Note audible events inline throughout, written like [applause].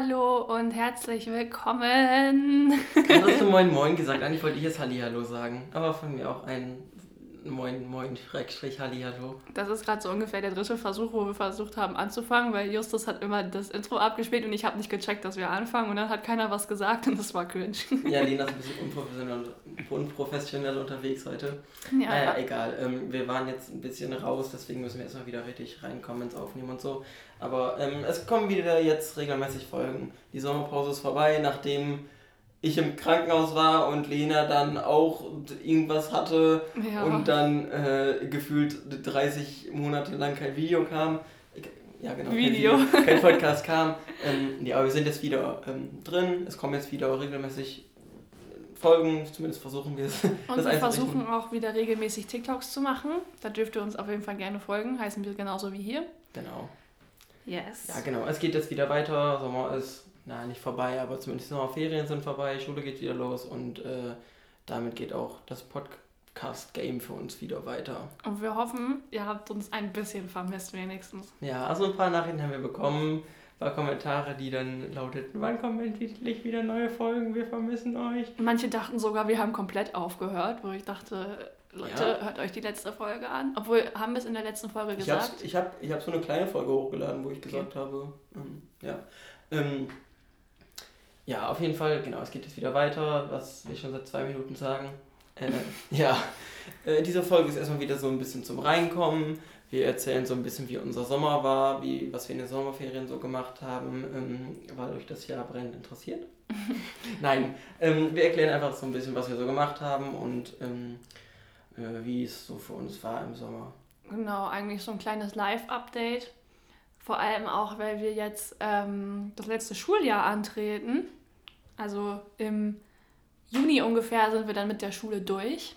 Hallo und herzlich willkommen. hast du [laughs] Moin Moin gesagt? Eigentlich wollte ich jetzt Hallihallo sagen. Aber von mir auch ein Moin Moin Schrägstrich Hallihallo. Das ist gerade so ungefähr der dritte Versuch, wo wir versucht haben anzufangen, weil Justus hat immer das Intro abgespielt und ich habe nicht gecheckt, dass wir anfangen und dann hat keiner was gesagt und das war cringe. Ja, [laughs] Lena ist ein bisschen unprofessionell, unprofessionell unterwegs heute. Ja. Naja, egal. Ähm, wir waren jetzt ein bisschen raus, deswegen müssen wir jetzt mal wieder richtig reinkommen ins Aufnehmen und so. Aber ähm, es kommen wieder jetzt regelmäßig Folgen. Die Sommerpause ist vorbei, nachdem ich im Krankenhaus war und Lena dann auch irgendwas hatte ja. und dann äh, gefühlt 30 Monate lang kein Video kam. Ja, genau. Video. Kein, Video, [laughs] kein Podcast kam. Ähm, ja, aber wir sind jetzt wieder ähm, drin. Es kommen jetzt wieder regelmäßig Folgen, zumindest versuchen wir es. Und [laughs] wir versuchen auch wieder regelmäßig TikToks zu machen. Da dürft ihr uns auf jeden Fall gerne folgen. Heißen wir genauso wie hier. Genau. Yes. Ja, genau. Es geht jetzt wieder weiter. Sommer ist na, nicht vorbei, aber zumindest Sommerferien sind vorbei, Schule geht wieder los und äh, damit geht auch das Podcast-Game für uns wieder weiter. Und wir hoffen, ihr habt uns ein bisschen vermisst wenigstens. Ja, also ein paar Nachrichten haben wir bekommen, ein paar Kommentare, die dann lauteten, wann kommen endlich wieder neue Folgen, wir vermissen euch. Manche dachten sogar, wir haben komplett aufgehört, wo ich dachte, Leute, ja. hört euch die letzte Folge an. Obwohl, haben wir es in der letzten Folge gesagt? Ich habe ich hab so eine kleine Folge hochgeladen, wo ich okay. gesagt habe, ähm, ja. Ähm, ja, auf jeden Fall, genau, es geht jetzt wieder weiter, was wir schon seit zwei Minuten sagen. Äh, [laughs] ja, äh, diese Folge ist erstmal wieder so ein bisschen zum Reinkommen. Wir erzählen so ein bisschen, wie unser Sommer war, wie, was wir in den Sommerferien so gemacht haben, ähm, weil euch das Jahr brennend interessiert. [laughs] Nein, ähm, wir erklären einfach so ein bisschen, was wir so gemacht haben und ähm, äh, wie es so für uns war im Sommer. Genau, eigentlich so ein kleines Live-Update. Vor allem auch, weil wir jetzt ähm, das letzte Schuljahr antreten. Also im Juni ungefähr sind wir dann mit der Schule durch.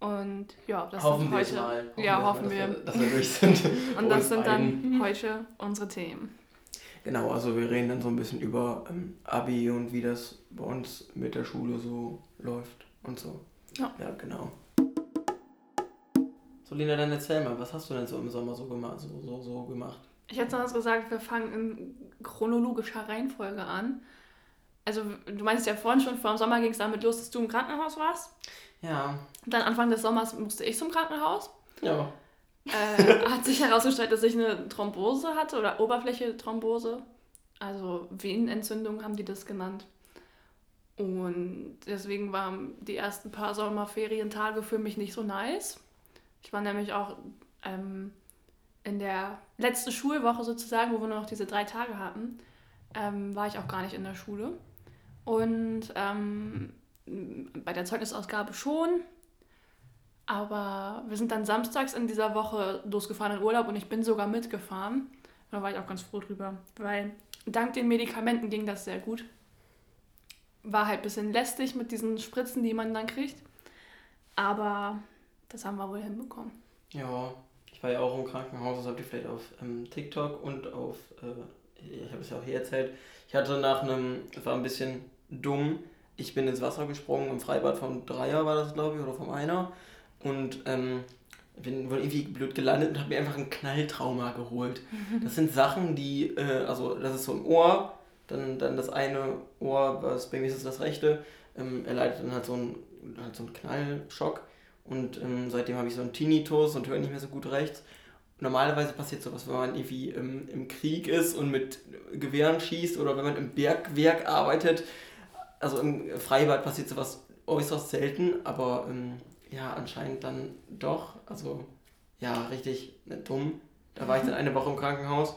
Und ja, das hoffen sind heute. Mal. Hoffen ja, hoffen wir. Dass wir, dass wir durch sind. [laughs] Und das sind dann [laughs] heute unsere Themen. Genau, also wir reden dann so ein bisschen über ähm, Abi und wie das bei uns mit der Schule so läuft und so. Ja. Ja, genau. So, Lina, dann erzähl mal, was hast du denn so im Sommer so gemacht? So, so, so gemacht? Ich hätte sonst gesagt, wir fangen in chronologischer Reihenfolge an also du meinst ja vorhin schon, vor dem Sommer ging es damit los, dass du im Krankenhaus warst. Ja. Dann Anfang des Sommers musste ich zum Krankenhaus. Ja. Äh, hat sich herausgestellt, dass ich eine Thrombose hatte oder Oberfläche-Thrombose. Also Venenentzündung haben die das genannt. Und deswegen waren die ersten paar Sommerferientage für mich nicht so nice. Ich war nämlich auch ähm, in der letzten Schulwoche sozusagen, wo wir nur noch diese drei Tage hatten, ähm, war ich auch gar nicht in der Schule. Und ähm, bei der Zeugnisausgabe schon. Aber wir sind dann samstags in dieser Woche losgefahren in Urlaub und ich bin sogar mitgefahren. Da war ich auch ganz froh drüber, weil dank den Medikamenten ging das sehr gut. War halt ein bisschen lästig mit diesen Spritzen, die man dann kriegt. Aber das haben wir wohl hinbekommen. Ja, ich war ja auch im Krankenhaus, das habt ihr vielleicht auf ähm, TikTok und auf, äh, ich habe es ja auch hier erzählt, ich hatte nach einem, das war ein bisschen dumm. Ich bin ins Wasser gesprungen, im Freibad vom Dreier war das, glaube ich, oder vom Einer. Und ähm, bin irgendwie blöd gelandet und habe mir einfach ein Knalltrauma geholt. [laughs] Das sind Sachen, die, äh, also das ist so ein Ohr, dann, dann das eine Ohr, was bei mir ist das rechte, ähm, er leidet dann halt so einen, halt so einen Knallschock. Und ähm, seitdem habe ich so einen Tinnitus und höre nicht mehr so gut rechts. Normalerweise passiert sowas, wenn man irgendwie im, im Krieg ist und mit Gewehren schießt oder wenn man im Bergwerk arbeitet, also im Freibad passiert sowas äußerst selten, aber ähm, ja, anscheinend dann doch. Also ja, richtig ne, dumm. Da war ich dann eine Woche im Krankenhaus.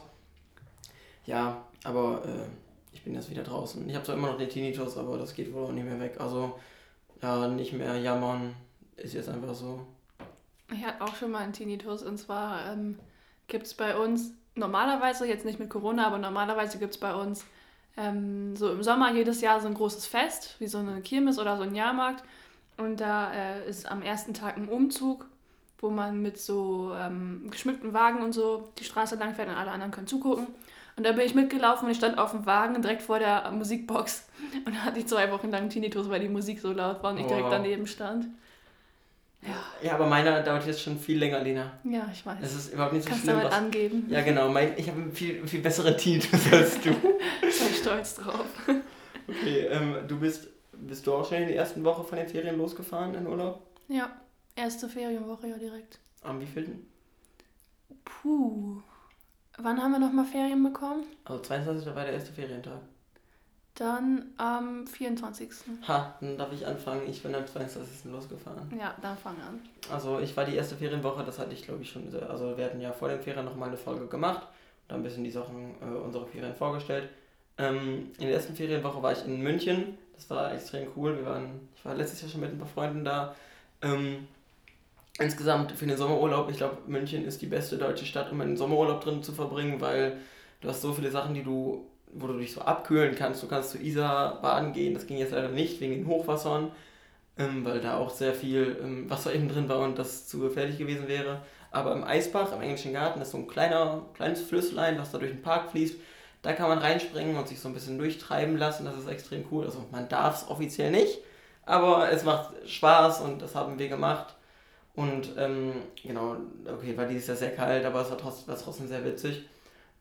Ja, aber äh, ich bin jetzt wieder draußen. Ich habe zwar immer noch den Tinnitus, aber das geht wohl auch nicht mehr weg. Also ja, nicht mehr jammern, ist jetzt einfach so. Ich hatte auch schon mal einen Tinnitus und zwar ähm, gibt es bei uns normalerweise, jetzt nicht mit Corona, aber normalerweise gibt es bei uns ähm, so im Sommer jedes Jahr so ein großes Fest, wie so eine Kirmes oder so ein Jahrmarkt. Und da äh, ist am ersten Tag ein Umzug, wo man mit so ähm, geschmückten Wagen und so die Straße lang fährt und alle anderen können zugucken. Und da bin ich mitgelaufen und ich stand auf dem Wagen direkt vor der Musikbox [laughs] und da hatte ich zwei Wochen lang Tinnitus, weil die Musik so laut war und ich direkt daneben stand. Ja. ja, aber meiner dauert jetzt schon viel länger, Lena. Ja, ich weiß. Es ist überhaupt nicht so Kannst schlimm. Kannst du angeben. Ja, genau. Mein, ich habe viel, viel besseren Titel [laughs] als du. Sei stolz drauf. Okay, ähm, du bist, bist du auch schon in der ersten Woche von den Ferien losgefahren in Urlaub? Ja, erste Ferienwoche ja direkt. Am wievielten? Puh. Wann haben wir nochmal Ferien bekommen? Also 22. war der erste Ferientag. Dann am 24. Ha, dann darf ich anfangen. Ich bin am 22. losgefahren. Ja, dann fang an. Also ich war die erste Ferienwoche, das hatte ich glaube ich schon. Also wir hatten ja vor den Ferien nochmal eine Folge gemacht. Da ein bisschen die Sachen äh, unserer Ferien vorgestellt. Ähm, in der ersten Ferienwoche war ich in München. Das war extrem cool. Wir waren, ich war letztes Jahr schon mit ein paar Freunden da. Ähm, insgesamt für den Sommerurlaub, ich glaube, München ist die beste deutsche Stadt, um einen Sommerurlaub drin zu verbringen, weil du hast so viele Sachen, die du wo du dich so abkühlen kannst. Du kannst zu Isar baden gehen, das ging jetzt leider nicht wegen den Hochwassern, ähm, weil da auch sehr viel ähm, Wasser eben drin war und das zu gefährlich gewesen wäre. Aber im Eisbach, im englischen Garten, ist so ein kleiner, kleines Flüsslein, was da durch den Park fließt. Da kann man reinspringen und sich so ein bisschen durchtreiben lassen. Das ist extrem cool. Also man darf es offiziell nicht, aber es macht Spaß und das haben wir gemacht. Und ähm, genau, okay, war dieses Jahr sehr kalt, aber es war trotzdem, war trotzdem sehr witzig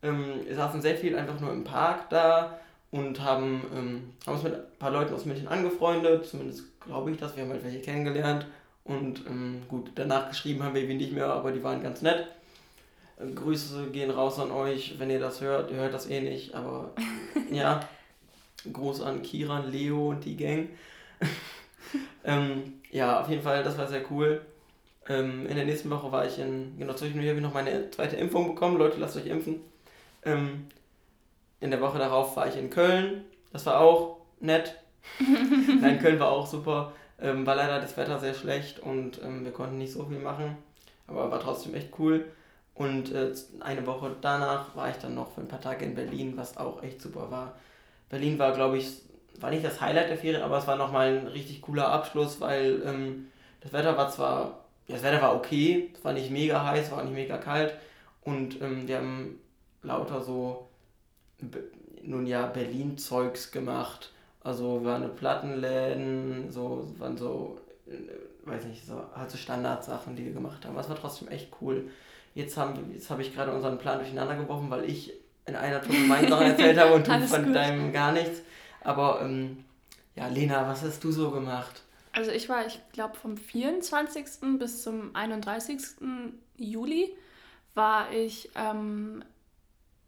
ähm, wir saßen sehr viel einfach nur im Park da und haben, ähm, haben uns mit ein paar Leuten aus München angefreundet, zumindest glaube ich das, wir haben halt welche kennengelernt und ähm, gut, danach geschrieben haben wir ihn nicht mehr, aber die waren ganz nett. Äh, Grüße gehen raus an euch, wenn ihr das hört, ihr hört das eh nicht, aber [laughs] ja, Gruß an Kiran, Leo und die Gang. [laughs] ähm, ja, auf jeden Fall, das war sehr cool. Ähm, in der nächsten Woche war ich in, genau, zwischendurch habe ich noch meine zweite Impfung bekommen. Leute, lasst euch impfen. Ähm, in der Woche darauf war ich in Köln. Das war auch nett. [laughs] Nein, Köln war auch super. Ähm, war leider das Wetter sehr schlecht und ähm, wir konnten nicht so viel machen. Aber war trotzdem echt cool. Und äh, eine Woche danach war ich dann noch für ein paar Tage in Berlin, was auch echt super war. Berlin war, glaube ich, war nicht das Highlight der Ferien, aber es war nochmal ein richtig cooler Abschluss, weil ähm, das Wetter war zwar, ja, das Wetter war okay, es war nicht mega heiß, war nicht mega kalt und ähm, wir haben lauter so, nun ja, Berlin-Zeugs gemacht. Also waren in Plattenläden, so waren so, äh, weiß nicht, so halt so Standardsachen, die wir gemacht haben. Das war trotzdem echt cool. Jetzt, haben, jetzt habe ich gerade unseren Plan durcheinander geworfen, weil ich in einer Tour meine Sachen erzählt habe und du [laughs] von gut. deinem gar nichts. Aber ähm, ja, Lena, was hast du so gemacht? Also ich war, ich glaube, vom 24. bis zum 31. Juli war ich ähm,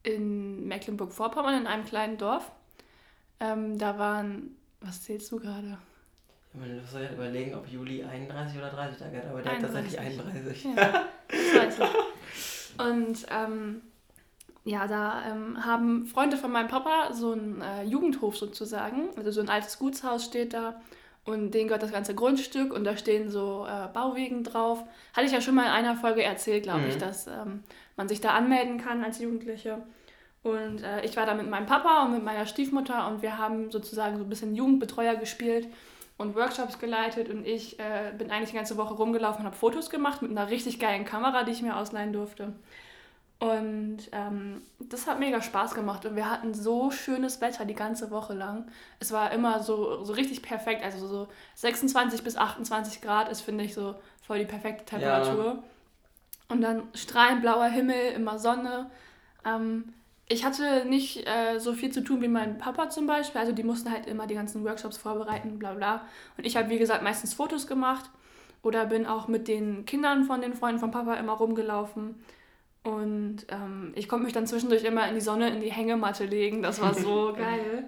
in Mecklenburg-Vorpommern in einem kleinen Dorf. Ähm, da waren, was zählst du gerade? Ich meine, du ja überlegen, ob Juli 31 oder 30 Tage hat, aber der 31. hat tatsächlich 31. Ja, das weiß ich. Und ähm, ja, da ähm, haben Freunde von meinem Papa so einen äh, Jugendhof sozusagen. Also so ein altes Gutshaus steht da und denen gehört das ganze Grundstück und da stehen so äh, Bauwegen drauf. Hatte ich ja schon mal in einer Folge erzählt, glaube mhm. ich, dass ähm, man sich da anmelden kann als Jugendliche. Und äh, ich war da mit meinem Papa und mit meiner Stiefmutter und wir haben sozusagen so ein bisschen Jugendbetreuer gespielt und Workshops geleitet und ich äh, bin eigentlich die ganze Woche rumgelaufen und habe Fotos gemacht mit einer richtig geilen Kamera, die ich mir ausleihen durfte. Und ähm, das hat mega Spaß gemacht und wir hatten so schönes Wetter die ganze Woche lang. Es war immer so, so richtig perfekt, also so 26 bis 28 Grad ist, finde ich, so voll die perfekte Temperatur. Ja. Und dann strahlend blauer Himmel, immer Sonne. Ähm, ich hatte nicht äh, so viel zu tun wie mein Papa zum Beispiel. Also die mussten halt immer die ganzen Workshops vorbereiten, bla bla. Und ich habe, wie gesagt, meistens Fotos gemacht oder bin auch mit den Kindern von den Freunden von Papa immer rumgelaufen. Und ähm, ich konnte mich dann zwischendurch immer in die Sonne, in die Hängematte legen. Das war so [laughs] geil.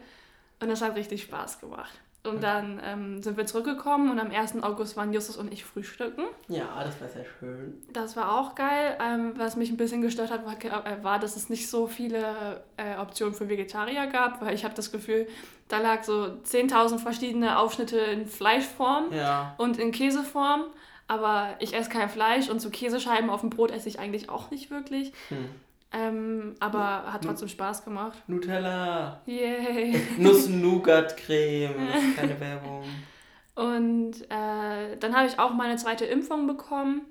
Und das hat richtig Spaß gemacht. Und dann ähm, sind wir zurückgekommen und am 1. August waren Justus und ich frühstücken. Ja, das war sehr schön. Das war auch geil. Ähm, was mich ein bisschen gestört hat, war, äh, war dass es nicht so viele äh, Optionen für Vegetarier gab, weil ich habe das Gefühl, da lag so 10.000 verschiedene Aufschnitte in Fleischform ja. und in Käseform. Aber ich esse kein Fleisch und so Käsescheiben auf dem Brot esse ich eigentlich auch nicht wirklich. Hm. Ähm, aber hat trotzdem Spaß gemacht. Nutella. Yay. [laughs] Nuss-Nougat-Creme. Keine Werbung. Und äh, dann habe ich auch meine zweite Impfung bekommen.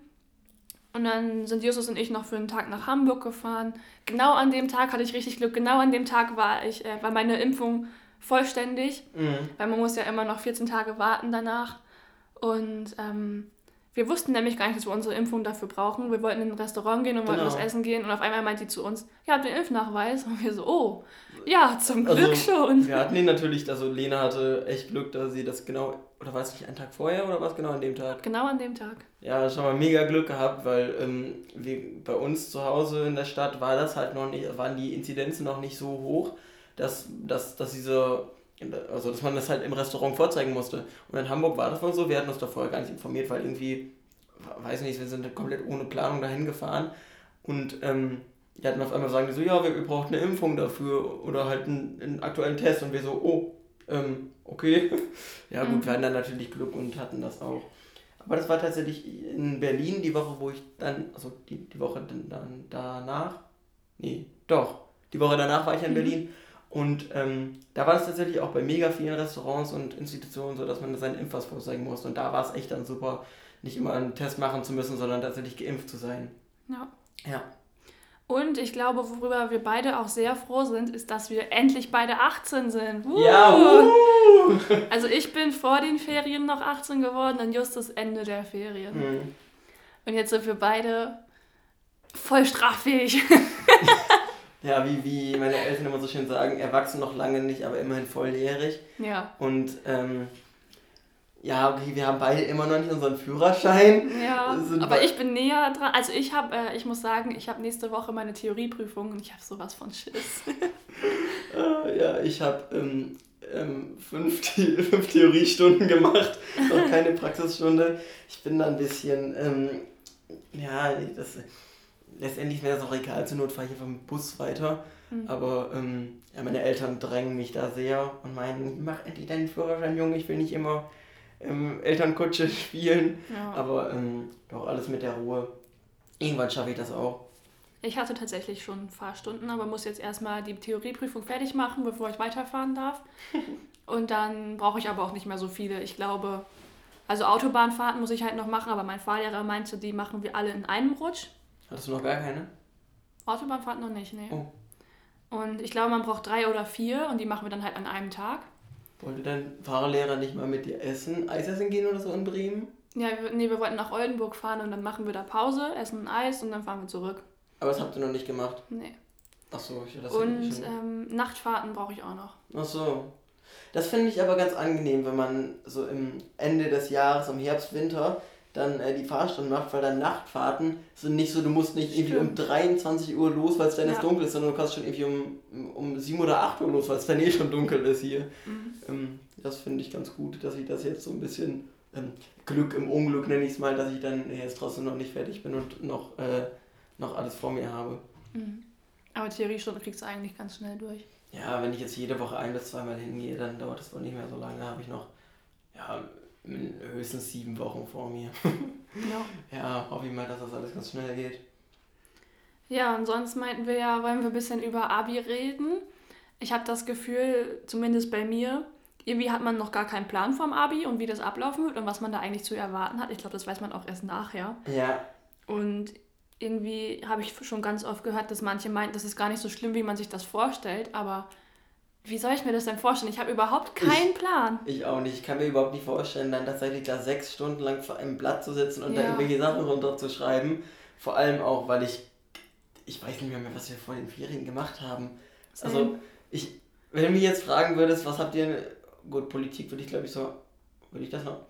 Und dann sind Justus und ich noch für einen Tag nach Hamburg gefahren. Genau an dem Tag hatte ich richtig Glück. Genau an dem Tag war, ich, äh, war meine Impfung vollständig. Mhm. Weil man muss ja immer noch 14 Tage warten danach. Und ähm, Wir wussten nämlich gar nicht, dass wir unsere Impfung dafür brauchen. Wir wollten in ein Restaurant gehen und genau. wollten was essen gehen und auf einmal meint die zu uns, ihr habt den Impfnachweis. Und wir so, oh, ja, zum also, Glück also, schon. Wir hatten ihn natürlich, also Lena hatte echt Glück, dass sie das genau, oder war es nicht einen Tag vorher oder war es genau an dem Tag? Genau an dem Tag. Ja, schon mal mega Glück gehabt, weil ähm, wir, bei uns zu Hause in der Stadt war das halt noch nicht, waren die Inzidenzen noch nicht so hoch, dass, dass, dass diese also dass man das halt im Restaurant vorzeigen musste. Und in Hamburg war das wohl so, wir hatten uns da vorher gar nicht informiert, weil irgendwie, weiß nicht, wir sind komplett ohne Planung dahin gefahren und ähm, die hatten auf einmal sagen die so, ja, wir, wir brauchen eine Impfung dafür oder halt einen, einen aktuellen Test und wir so, oh, ähm, okay. [laughs] ja gut, mhm. wir hatten dann natürlich Glück und hatten das auch. Aber das war tatsächlich in Berlin die Woche, wo ich dann, also die, die Woche dann danach, nee, doch, die Woche danach war ich in mhm. Berlin und ähm, da war es tatsächlich auch bei mega vielen Restaurants und Institutionen so, dass man seinen Impfpass vorzeigen muss. Und da war es echt dann super, nicht immer einen Test machen zu müssen, sondern tatsächlich geimpft zu sein. Ja. Ja. Und ich glaube, worüber wir beide auch sehr froh sind, ist, dass wir endlich beide 18 sind. Uh. Ja, uh. Also ich bin vor den Ferien noch 18 geworden und just das Ende der Ferien. Mhm. Und jetzt sind wir beide voll straffähig. Ja, wie, wie meine Eltern immer so schön sagen, erwachsen noch lange nicht, aber immerhin volljährig. Ja. Und ähm, ja, okay, wir haben beide immer noch nicht unseren Führerschein. Ja, aber ich bin näher dran. Also ich habe, äh, ich muss sagen, ich habe nächste Woche meine Theorieprüfung und ich habe sowas von Schiss. [laughs] Ah, ja, ich habe ähm, ähm, fünf, [laughs] fünf Theoriestunden gemacht, noch keine Praxisstunde. Ich bin da ein bisschen, ähm, ja, das letztendlich wäre es auch egal, zur Not fahre ich einfach mit dem Bus weiter. Mhm. Aber ähm, ja, meine Eltern drängen mich da sehr und meinen, mach endlich deinen Führerschein, Junge, ich will nicht immer ähm, Elternkutsche [laughs] spielen. Ja. Aber ähm, doch alles mit der Ruhe. Irgendwann schaffe ich das auch. Ich hatte tatsächlich schon Fahrstunden, aber muss jetzt erstmal die Theorieprüfung fertig machen, bevor ich weiterfahren darf. [laughs] und dann brauche ich aber auch nicht mehr so viele. Ich glaube, also Autobahnfahrten muss ich halt noch machen, aber mein Fahrlehrer meinte, die machen wir alle in einem Rutsch. Hattest du noch gar keine? Autobahnfahrt noch nicht, nee. Oh. Und ich glaube, man braucht drei oder vier und die machen wir dann halt an einem Tag. Wollte dein Fahrlehrer nicht mal mit dir essen, Eis essen gehen oder so in Bremen? Ja, wir, nee, wir wollten nach Oldenburg fahren und dann machen wir da Pause, essen ein Eis und dann fahren wir zurück. Aber das habt ihr noch nicht gemacht? Nee. Ach so, ich das Und ähm, Nachtfahrten brauche ich auch noch. Ach so. Das finde ich aber ganz angenehm, wenn man so im Ende des Jahres, im Herbst, Winter, dann äh, die Fahrstunden macht, weil dann Nachtfahrten sind nicht so, du musst nicht Stimmt. irgendwie um 23 Uhr los, weil es dann ja. dunkel ist, sondern du kannst schon irgendwie um, um 7 oder 8 Uhr los, weil es dann eh schon dunkel ist hier. Mhm. Ähm, das finde ich ganz gut, dass ich das jetzt so ein bisschen ähm, Glück im Unglück nenne ich es mal, dass ich dann jetzt trotzdem noch nicht fertig bin und noch, äh, noch alles vor mir habe. Mhm. Aber Theoriestunde kriegst du eigentlich ganz schnell durch. Ja, wenn ich jetzt jede Woche ein bis zweimal hingehe, dann dauert das wohl nicht mehr so lange. Da habe ich noch ja, höchstens sieben Wochen vor mir. Ja. [laughs] ja, hoffe ich mal, dass das alles ganz schnell geht. Ja, und sonst meinten wir ja, wollen wir ein bisschen über Abi reden. Ich habe das Gefühl, zumindest bei mir, irgendwie hat man noch gar keinen Plan vom Abi und wie das ablaufen wird und was man da eigentlich zu erwarten hat. Ich glaube, das weiß man auch erst nachher. Ja. Und irgendwie habe ich schon ganz oft gehört, dass manche meinten, das ist gar nicht so schlimm, wie man sich das vorstellt, aber wie soll ich mir das denn vorstellen? Ich habe überhaupt keinen ich, Plan. Ich auch nicht. Ich kann mir überhaupt nicht vorstellen, dann tatsächlich da sechs Stunden lang vor einem Blatt zu sitzen und ja. da irgendwelche Sachen runterzuschreiben. Vor allem auch, weil ich, ich weiß nicht mehr, mehr was wir vor den Ferien gemacht haben. Same. Also, ich, wenn du mich jetzt fragen würdest, was habt ihr, gut, Politik würde ich glaube ich so, würde ich das noch?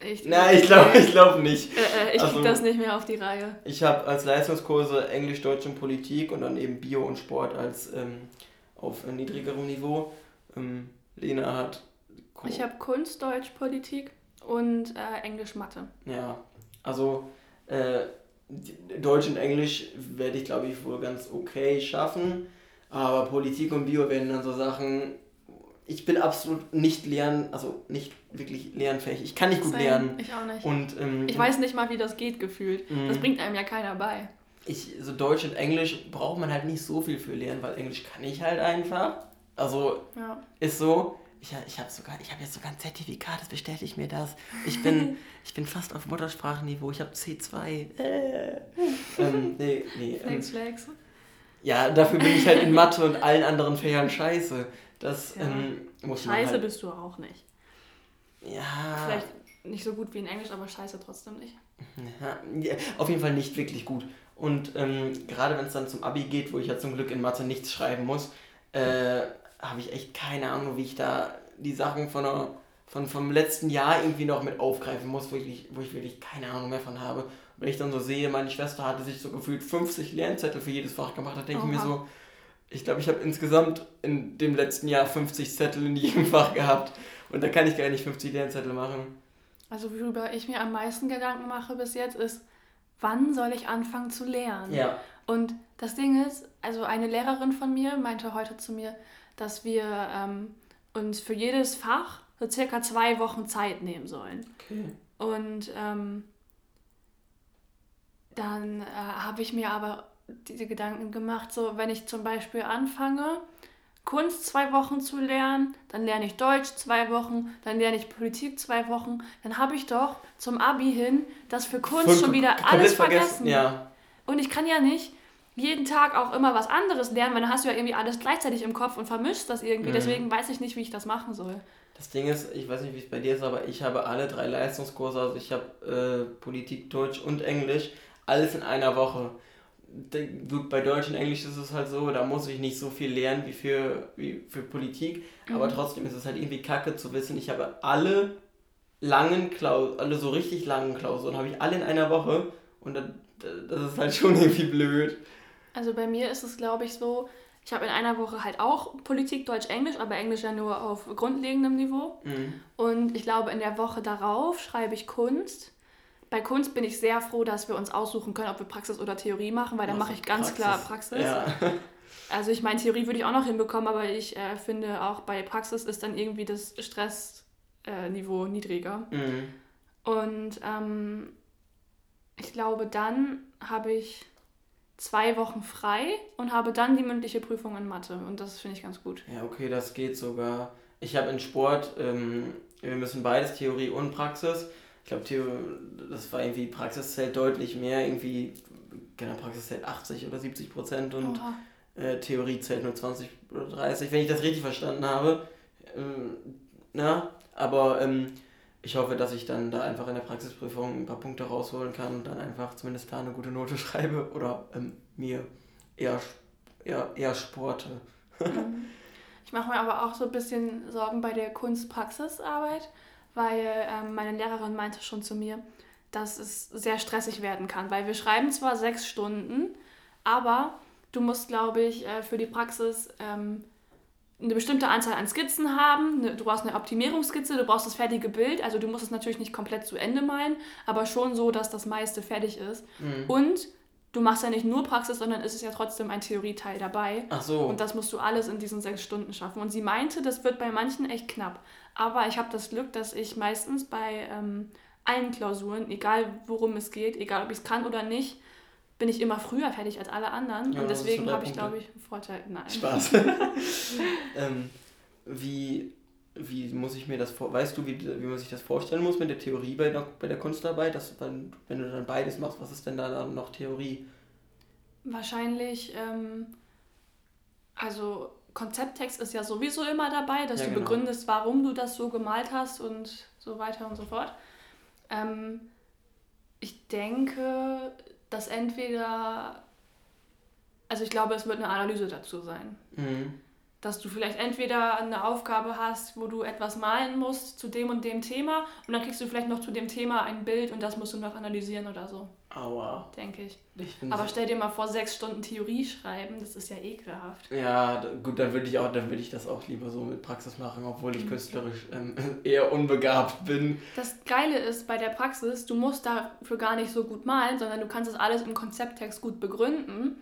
Ich, Nein, ich glaube ich glaub nicht. Äh, äh, ich also, krieg das nicht mehr auf die Reihe. Ich habe als Leistungskurse Englisch, Deutsch und Politik und dann eben Bio und Sport als ähm, auf niedrigerem Niveau. Ähm, Lena hat. Co ich habe Kunst, Deutsch, Politik und äh, Englisch, Mathe. Ja, also äh, Deutsch und Englisch werde ich glaube ich wohl ganz okay schaffen. Aber Politik und Bio werden dann so Sachen. Ich bin absolut nicht lernen, also nicht wirklich lernfähig. Ich kann nicht gut Same. lernen. Ich auch nicht. Und, ähm, ich weiß nicht mal, wie das geht gefühlt. Das mhm. bringt einem ja keiner bei ich, so Deutsch und Englisch braucht man halt nicht so viel für lernen, weil Englisch kann ich halt einfach. Also ja. ist so. Ich, ich habe sogar, ich habe jetzt sogar ein Zertifikat, das bestätigt mir das. Ich bin, [laughs] ich bin fast auf Muttersprachenniveau, ich habe C2. [laughs] Äh. ähm, nee, nee. Ähm, Flex, flex. Ja, dafür bin ich halt in Mathe und allen anderen Fächern scheiße. Das ja. ähm, muss Scheiße halt bist du auch nicht. Ja. Vielleicht nicht so gut wie in Englisch, aber scheiße trotzdem nicht. Ja, auf jeden Fall nicht wirklich gut. Und ähm, gerade wenn es dann zum Abi geht, wo ich ja zum Glück in Mathe nichts schreiben muss, äh, habe ich echt keine Ahnung, wie ich da die Sachen von, der, von vom letzten Jahr irgendwie noch mit aufgreifen muss, wo ich, wo ich wirklich keine Ahnung mehr von habe. Und wenn ich dann so sehe, meine Schwester hatte sich so gefühlt 50 Lernzettel für jedes Fach gemacht, da denke ich mir so, ich glaube, ich habe insgesamt in dem letzten Jahr 50 Zettel in jedem [laughs] Fach gehabt. Und da kann ich gar nicht 50 Lernzettel machen. Also worüber ich mir am meisten Gedanken mache bis jetzt ist, wann soll ich anfangen zu lernen? Ja. Und das Ding ist, also eine Lehrerin von mir meinte heute zu mir, dass wir ähm, uns für jedes Fach so circa zwei Wochen Zeit nehmen sollen. Okay. Und ähm, dann äh, habe ich mir aber diese Gedanken gemacht, so wenn ich zum Beispiel anfange, Kunst zwei Wochen zu lernen, dann lerne ich Deutsch zwei Wochen, dann lerne ich Politik zwei Wochen, dann habe ich doch zum Abi hin das für Kunst Voll, schon wieder alles vergessen. vergessen. Ja. Und ich kann ja nicht jeden Tag auch immer was anderes lernen, weil dann hast du ja irgendwie alles gleichzeitig im Kopf und vermischst das irgendwie. Mhm. Deswegen weiß ich nicht, wie ich das machen soll. Das Ding ist, ich weiß nicht, wie es bei dir ist, aber ich habe alle drei Leistungskurse, also ich habe äh, Politik, Deutsch und Englisch, alles in einer Woche bei Deutsch und Englisch ist es halt so, da muss ich nicht so viel lernen wie für, wie für Politik, mhm. aber trotzdem ist es halt irgendwie kacke zu wissen, ich habe alle langen Klausuren, alle so richtig langen Klausuren, habe ich alle in einer Woche und das, das ist halt [laughs] schon irgendwie blöd. Also bei mir ist es, glaube ich, so, ich habe in einer Woche halt auch Politik, Deutsch, Englisch, aber Englisch ja nur auf grundlegendem Niveau. Mhm. Und ich glaube, in der Woche darauf schreibe ich Kunst bei Kunst bin ich sehr froh, dass wir uns aussuchen können, ob wir Praxis oder Theorie machen, weil dann mache ich ganz Praxis. klar Praxis. Ja. [laughs] Also ich meine, Theorie würde ich auch noch hinbekommen, aber ich äh, finde auch bei Praxis ist dann irgendwie das Stressniveau äh, niedriger. Mhm. Und ähm, ich glaube, dann habe ich zwei Wochen frei und habe dann die mündliche Prüfung in Mathe. Und das finde ich ganz gut. Ja, okay, das geht sogar. Ich habe in Sport, ähm, wir müssen beides, Theorie und Praxis ich glaube, das war irgendwie Praxis zählt deutlich mehr, irgendwie, genau, Praxis zählt 80 oder 70 Prozent und äh, Theorie zählt nur 20 oder 30, wenn ich das richtig verstanden habe. Ähm, na, aber ähm, ich hoffe, dass ich dann da einfach in der Praxisprüfung ein paar Punkte rausholen kann und dann einfach zumindest da eine gute Note [laughs] schreibe oder ähm, mir eher, eher, eher sporte. Mhm. ich mache mir aber auch so ein bisschen Sorgen bei der Kunstpraxisarbeit weil ähm, meine Lehrerin meinte schon zu mir, dass es sehr stressig werden kann, weil wir schreiben zwar sechs Stunden, aber du musst, glaube ich, äh, für die Praxis ähm, eine bestimmte Anzahl an Skizzen haben. du brauchst eine Optimierungsskizze, du brauchst das fertige Bild. Also du musst es natürlich nicht komplett zu Ende malen, aber schon so, dass das meiste fertig ist. Mhm. Und du machst ja nicht nur Praxis, sondern es ist ja trotzdem ein Theorieteil dabei. Ach so. Und das musst du alles in diesen sechs Stunden schaffen. Und sie meinte, das wird bei manchen echt knapp. Aber ich habe das Glück, dass ich meistens bei ähm, allen Klausuren, egal worum es geht, egal ob ich es kann oder nicht, bin ich immer früher fertig als alle anderen. Ja, und deswegen habe ich, glaube ich, einen Vorteil. Nein. Spaß. [laughs] [laughs] ähm, wie, wie muss ich mir das vor... Weißt du, wie, wie man sich das vorstellen muss mit der Theorie bei der, bei der Kunstarbeit? Dass dann, wenn du dann beides machst, was ist denn da dann noch Theorie? Wahrscheinlich, ähm, also Konzepttext ist ja sowieso immer dabei, dass ja, du genau. begründest, warum du das so gemalt hast und so weiter und so fort. Ähm, ich denke, dass entweder, also ich glaube, es wird eine Analyse dazu sein. Mhm dass du vielleicht entweder eine Aufgabe hast, wo du etwas malen musst zu dem und dem Thema und dann kriegst du vielleicht noch zu dem Thema ein Bild und das musst du noch analysieren oder so. Aua. Denke ich. ich Aber stell dir mal vor, sechs Stunden Theorie schreiben, das ist ja ekelhaft. Ja, würde ich würde ich das auch lieber so mit Praxis machen, obwohl ich mhm. künstlerisch ähm, [laughs] eher unbegabt bin. Das Geile ist bei der Praxis, du musst dafür gar nicht so gut malen, sondern du kannst das alles im Konzepttext gut begründen.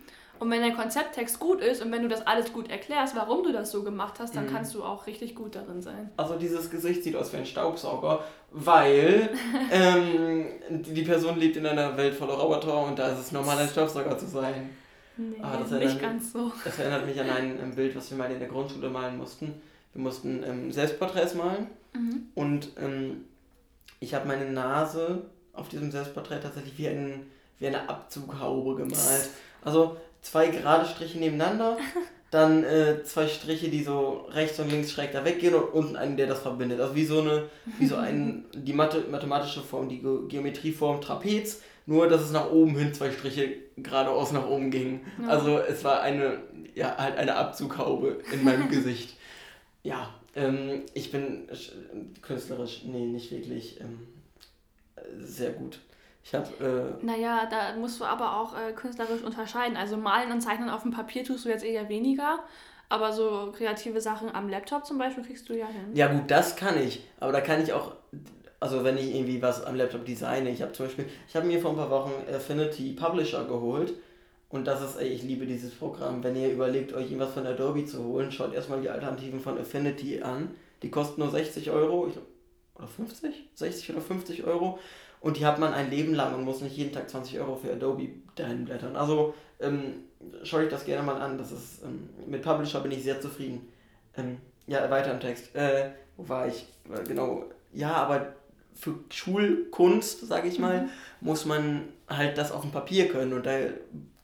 Und wenn dein Konzepttext gut ist und wenn du das alles gut erklärst, warum du das so gemacht hast, dann mhm. kannst du auch richtig gut darin sein. Also dieses Gesicht sieht aus wie ein Staubsauger, weil [laughs] ähm, die Person lebt in einer Welt voller Roboter und da ist es normal, ein Staubsauger zu sein. Nee, Aber das nicht ganz so. Das erinnert mich an ein, ein, Bild, was wir mal in der Grundschule malen mussten. Wir mussten ähm, Selbstporträts malen mhm. und ähm, ich habe meine Nase auf diesem Selbstporträt tatsächlich wie, ein, wie eine Abzughaube gemalt. Also zwei gerade Striche nebeneinander, [laughs] dann äh, zwei Striche, die so rechts und links schräg da weggehen und unten einen, der das verbindet. Also wie so eine, wie so ein, die Mathe, mathematische Form, die Ge Geometrieform Trapez, nur dass es nach oben hin zwei Striche geradeaus nach oben ging. Ja. Also es war eine, ja, halt eine Abzughaube in meinem [laughs] Gesicht. Ja, ähm, ich bin künstlerisch, nee, nicht wirklich ähm, sehr gut. Ich habe. Äh, naja, da musst du aber auch äh, künstlerisch unterscheiden. Also malen und zeichnen auf dem Papier tust du jetzt eher weniger. Aber so kreative Sachen am Laptop zum Beispiel kriegst du ja hin. Ja, gut, das kann ich. Aber da kann ich auch. Also, wenn ich irgendwie was am Laptop designe. Ich habe zum Beispiel. Ich habe mir vor ein paar Wochen Affinity Publisher geholt. Und das ist, ey, ich liebe dieses Programm. Wenn ihr überlegt, euch irgendwas von Adobe zu holen, schaut erstmal die Alternativen von Affinity an. Die kosten nur 60 Euro. Ich, oder 50? 60 oder 50 Euro. Und die hat man ein Leben lang und muss nicht jeden Tag 20 Euro für Adobe dahin blättern. Also ähm, schaue ich das gerne mal an. Das ist, ähm, mit Publisher bin ich sehr zufrieden. Ähm, ja, weiter im Text. Äh, wo war ich? Äh, genau. Ja, aber für Schulkunst, sage ich mal, mhm. muss man halt das auf dem Papier können. Und da